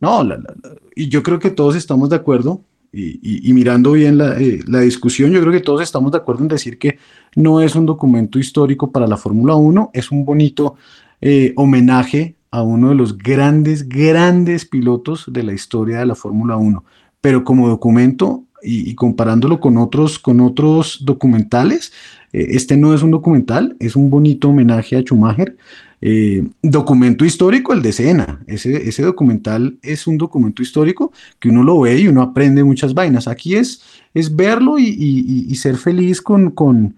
No, la- la- la- y yo creo que todos estamos de acuerdo. Y, y- y mirando bien la, eh, la discusión, yo creo que todos estamos de acuerdo en decir que no es un documento histórico para la Fórmula 1, es un bonito eh, homenaje a uno de los grandes, grandes pilotos de la historia de la Fórmula 1 pero como documento y, y comparándolo con otros, con otros documentales, eh, este no es un documental, es un bonito homenaje a Schumacher. Eh, documento histórico, el de Senna. Ese, ese documental es un documento histórico que uno lo ve y uno aprende muchas vainas. Aquí es, es verlo y- y- y ser feliz con, con,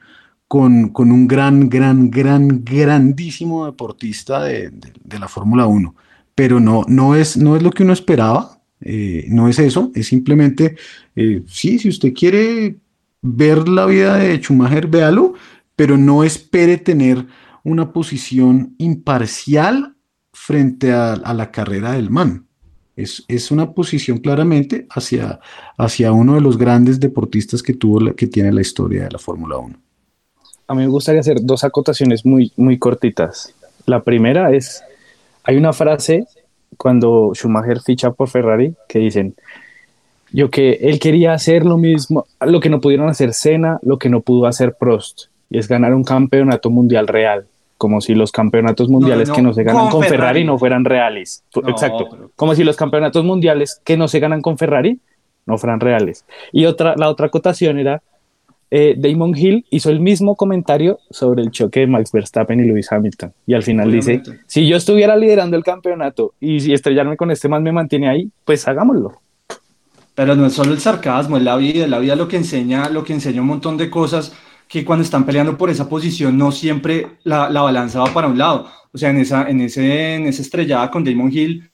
con, un gran, gran, gran, grandísimo deportista de, la Fórmula 1. Pero no, no, es, no es lo que uno esperaba, eh, no es eso, es simplemente, eh, sí, si usted quiere ver la vida de Schumacher, véalo, pero no espere tener una posición imparcial frente a, a la carrera del man. Es, es una posición claramente hacia, hacia uno de los grandes deportistas que, tuvo la- que tiene la historia de la Fórmula 1. A mí me gustaría hacer dos acotaciones muy, muy cortitas. La primera es, hay una frase cuando Schumacher ficha por Ferrari que dicen, yo que él quería hacer lo mismo, lo que no pudieron hacer Senna, lo que no pudo hacer Prost, y es ganar un campeonato mundial real, como si los campeonatos mundiales no, que no se ganan con con Ferrari. Ferrari. no fueran reales. No, Exacto. pero- Como si los campeonatos mundiales que no se ganan con Ferrari no fueran reales. Y otra, la otra acotación era, eh, Damon Hill hizo el mismo comentario sobre el choque de Max Verstappen y Lewis Hamilton. Y al final dice, si yo estuviera liderando el campeonato y si estrellarme con este más me mantiene ahí, pues hagámoslo. Pero no es solo el sarcasmo, es la vida, la vida lo que enseña, lo que enseña un montón de cosas que cuando están peleando por esa posición no siempre la, la balanza va para un lado. O sea, en esa, en ese, en esa estrellada con Damon Hill,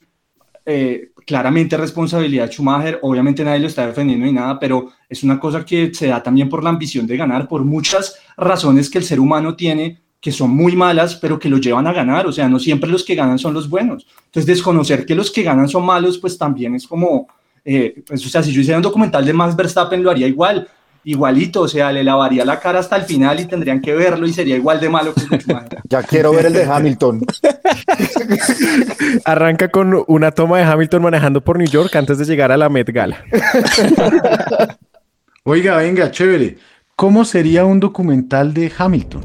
eh, claramente responsabilidad de Schumacher, obviamente nadie lo está defendiendo ni nada, pero es una cosa que se da también por la ambición de ganar, por muchas razones que el ser humano tiene que son muy malas, pero que lo llevan a ganar, o sea, no siempre los que ganan son los buenos. Entonces, desconocer que los que ganan son malos, pues también es como, eh, pues, o sea, si yo hiciera un documental de Max Verstappen, lo haría igual, igualito, o sea, le lavaría la cara hasta el final y tendrían que verlo y sería igual de malo que. [laughs] Ya quiero ver el de Hamilton. [laughs] [laughs] Arranca con una toma de Hamilton manejando por New York antes de llegar a la Met Gala. [laughs] Oiga, venga, chévere. ¿Cómo sería un documental de Hamilton?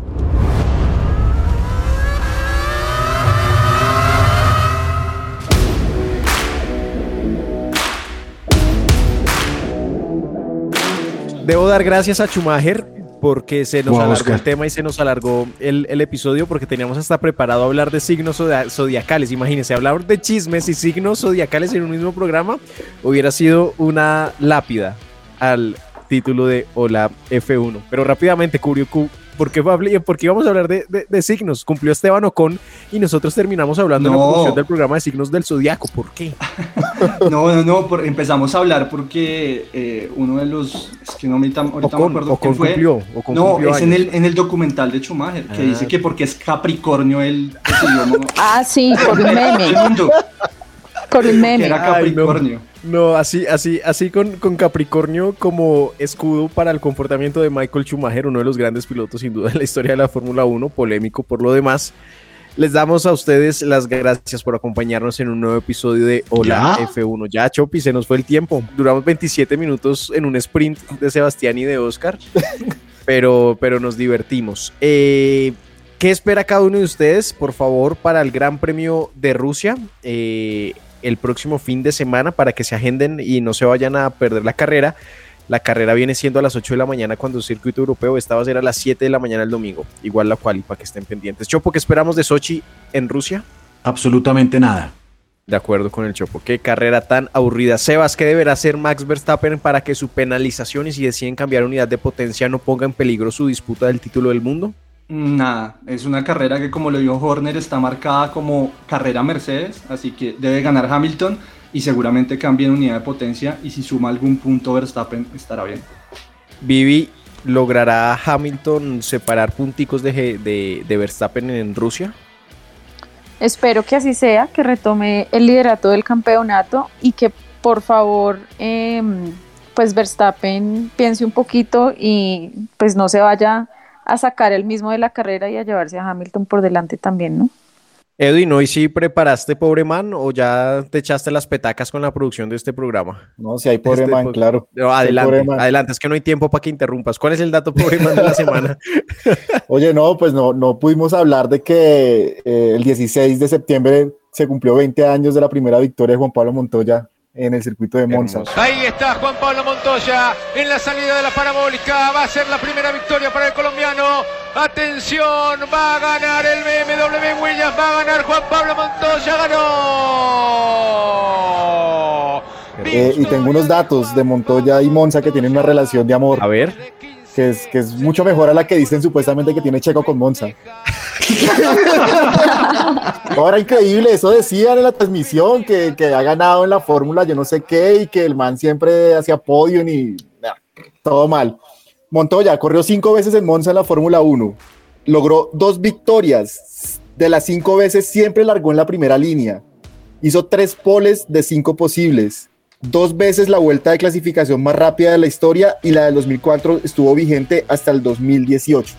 Debo dar gracias a Schumacher porque se nos Wow, alargó Oscar. el tema y se nos alargó el, el episodio porque teníamos hasta preparado hablar de signos zodia- zodiacales. Imagínense, hablar de chismes y signos zodiacales en un mismo programa hubiera sido una lápida al título de Hola F1. Pero rápidamente, Curio Q, ¿Por qué, Pablo? ¿Por qué íbamos a hablar de, de- de signos? Cumplió Esteban Ocon y nosotros terminamos hablando de la No. promoción del programa de signos del zodiaco. ¿Por qué? [laughs] No, no, no, por- empezamos a hablar porque eh, uno de los, es que no me, tam- ahorita Ocon, me acuerdo Ocon quién fue. cumplió, Ocon no, cumplió es en el, en el documental de Schumacher, que Ah. dice que porque es Capricornio él decidió no- Ah, sí, por un [laughs] el meme. mundo, Por un que meme. era Ay, no. No, así, así, así con, con Capricornio como escudo para el comportamiento de Michael Schumacher, uno de los grandes pilotos sin duda en la historia de la Fórmula 1, polémico por lo demás. Les damos a ustedes las gracias por acompañarnos en un nuevo episodio de Hola ¿Ya? F1. Ya, Chopi, se nos fue el tiempo. Duramos 27 minutos en un sprint de Sebastián y de Oscar, [laughs] pero, pero nos divertimos. Eh, ¿Qué espera cada uno de ustedes, por favor, para el Gran Premio de Rusia? Eh, el próximo fin de semana para que se agenden y no se vayan a perder la carrera. La carrera viene siendo a las 8 de la mañana cuando el circuito europeo esta va a ser a las 7 de la mañana el domingo. Igual la cual y para que estén pendientes. Chopo, ¿qué esperamos de Sochi en Rusia? Absolutamente nada. De acuerdo con el Chopo. Qué carrera tan aburrida. Sebas, ¿qué deberá hacer Max Verstappen para que su penalización y si deciden cambiar unidad de potencia no ponga en peligro su disputa del título del mundo? Nada, es una carrera que como lo dijo Horner está marcada como carrera Mercedes, así que debe ganar Hamilton y seguramente cambie en unidad de potencia y si suma algún punto Verstappen estará bien. Vivi, ¿logrará Hamilton separar punticos de, de- de Verstappen en Rusia? Espero que así sea, que retome el liderato del campeonato y que por favor, em, pues Verstappen piense un poquito y pues no se vaya a sacar el mismo de la carrera y a llevarse a Hamilton por delante también, ¿no? Edwin, ¿hoy sí preparaste, pobre man, o ya te echaste las petacas con la producción de este programa? No, si hay pobre Este man, po- claro. No, adelante, pobre man. adelante, es que no hay tiempo para que interrumpas. ¿Cuál es el dato pobre man de la semana? [laughs] Oye, no, pues no, no pudimos hablar de que eh, el 16 de septiembre se cumplió 20 años de la primera victoria de Juan Pablo Montoya en el circuito de Monza. Ahí está Juan Pablo Montoya en la salida de la parabólica. Va a ser la primera victoria para el colombiano. Atención, va a ganar el BMW Williams. Va a ganar Juan Pablo Montoya. Ganó. Eh, y tengo unos datos de Montoya y Monza que tienen una relación de amor. A ver. Que es, que es mucho mejor a la que dicen supuestamente que tiene Checo con Monza. [laughs] Ahora increíble, eso decían en la transmisión, que, que ha ganado en la fórmula yo no sé qué y que el man siempre hacía podio y nah, todo mal. Montoya corrió cinco veces en Monza en la Fórmula 1, logró dos victorias, de las cinco veces siempre largó en la primera línea, hizo tres poles de cinco posibles, dos veces la vuelta de clasificación más rápida de la historia y la del 2004 estuvo vigente hasta el 2018.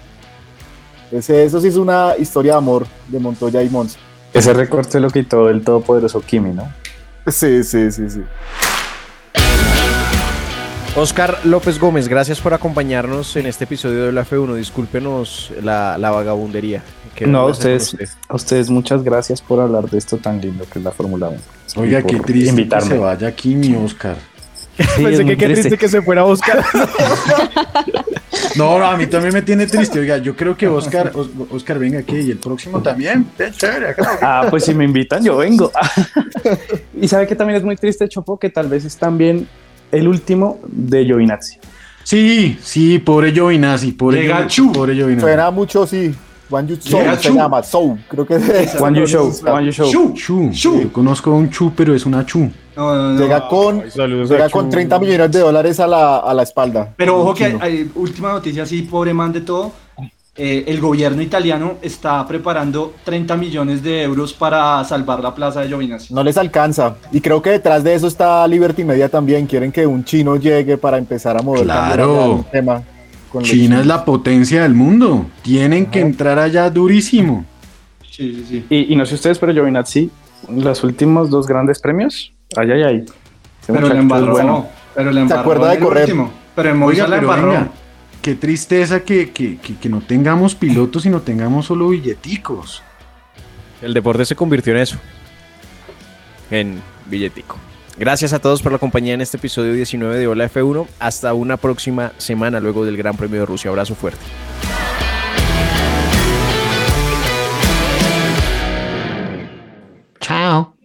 Entonces, eso sí es una historia de amor de Montoya y Monza. Ese recorte lo quitó el todopoderoso Kimi, ¿no? Sí, sí, sí, sí. Oscar López Gómez, gracias por acompañarnos en este episodio de la F1. Discúlpenos la, la vagabundería. que No, a ustedes, a ustedes muchas gracias por hablar de esto tan lindo que es la Fórmula 1. Oiga, qué triste que invitarme. se vaya aquí mi Oscar. Sí, [laughs] Pensé que qué triste que se fuera Oscar. [laughs] No, a mí también me tiene triste. Oiga, yo creo que Oscar, Os- Oscar venga aquí y el próximo también. Qué chévere. Ah, pues si me invitan, yo vengo. [laughs] y sabe que también es muy triste, Chopo, que tal vez es también el último de Giovinazzi. Sí, sí, pobre Giovinazzi, pobre Llega Giovinazzi, Chu. pobre Giovinazzi. Suena mucho, sí. Juan Yu Sou Llega se llama, Sou, creo que es. Juan Yu Show, Juan Yu Show. Chu. Chu, Chu. Yo conozco a un Chu, pero es una Chu. No, no, no. Llega con, llega con 30 millones de dólares a la, a la espalda. Pero ojo que hay, hay última noticia, así, pobre man de todo. Eh, el gobierno italiano está preparando 30 millones de euros para salvar la plaza de Giovinazzi. No les alcanza. Y creo que detrás de eso está Liberty Media también. Quieren que un chino llegue para empezar a mover Claro. el tema. con China es la potencia del mundo. Tienen que entrar allá durísimo. Sí, sí, sí. Y, y no sé ustedes, pero Giovinazzi, los últimos dos grandes premios, ay, ay, ay. Pero le embarró. bueno. Pero le embarró acuerda de correr? último. Pero en Oiga, la pero embarró. venga, qué tristeza que, que, que, no tengamos pilotos y no tengamos solo billeticos. El deporte se convirtió en eso, en billetico. Gracias a todos por la compañía en este episodio 19 de Hola F1. Hasta una próxima semana luego del Gran Premio de Rusia. Abrazo fuerte. Chao.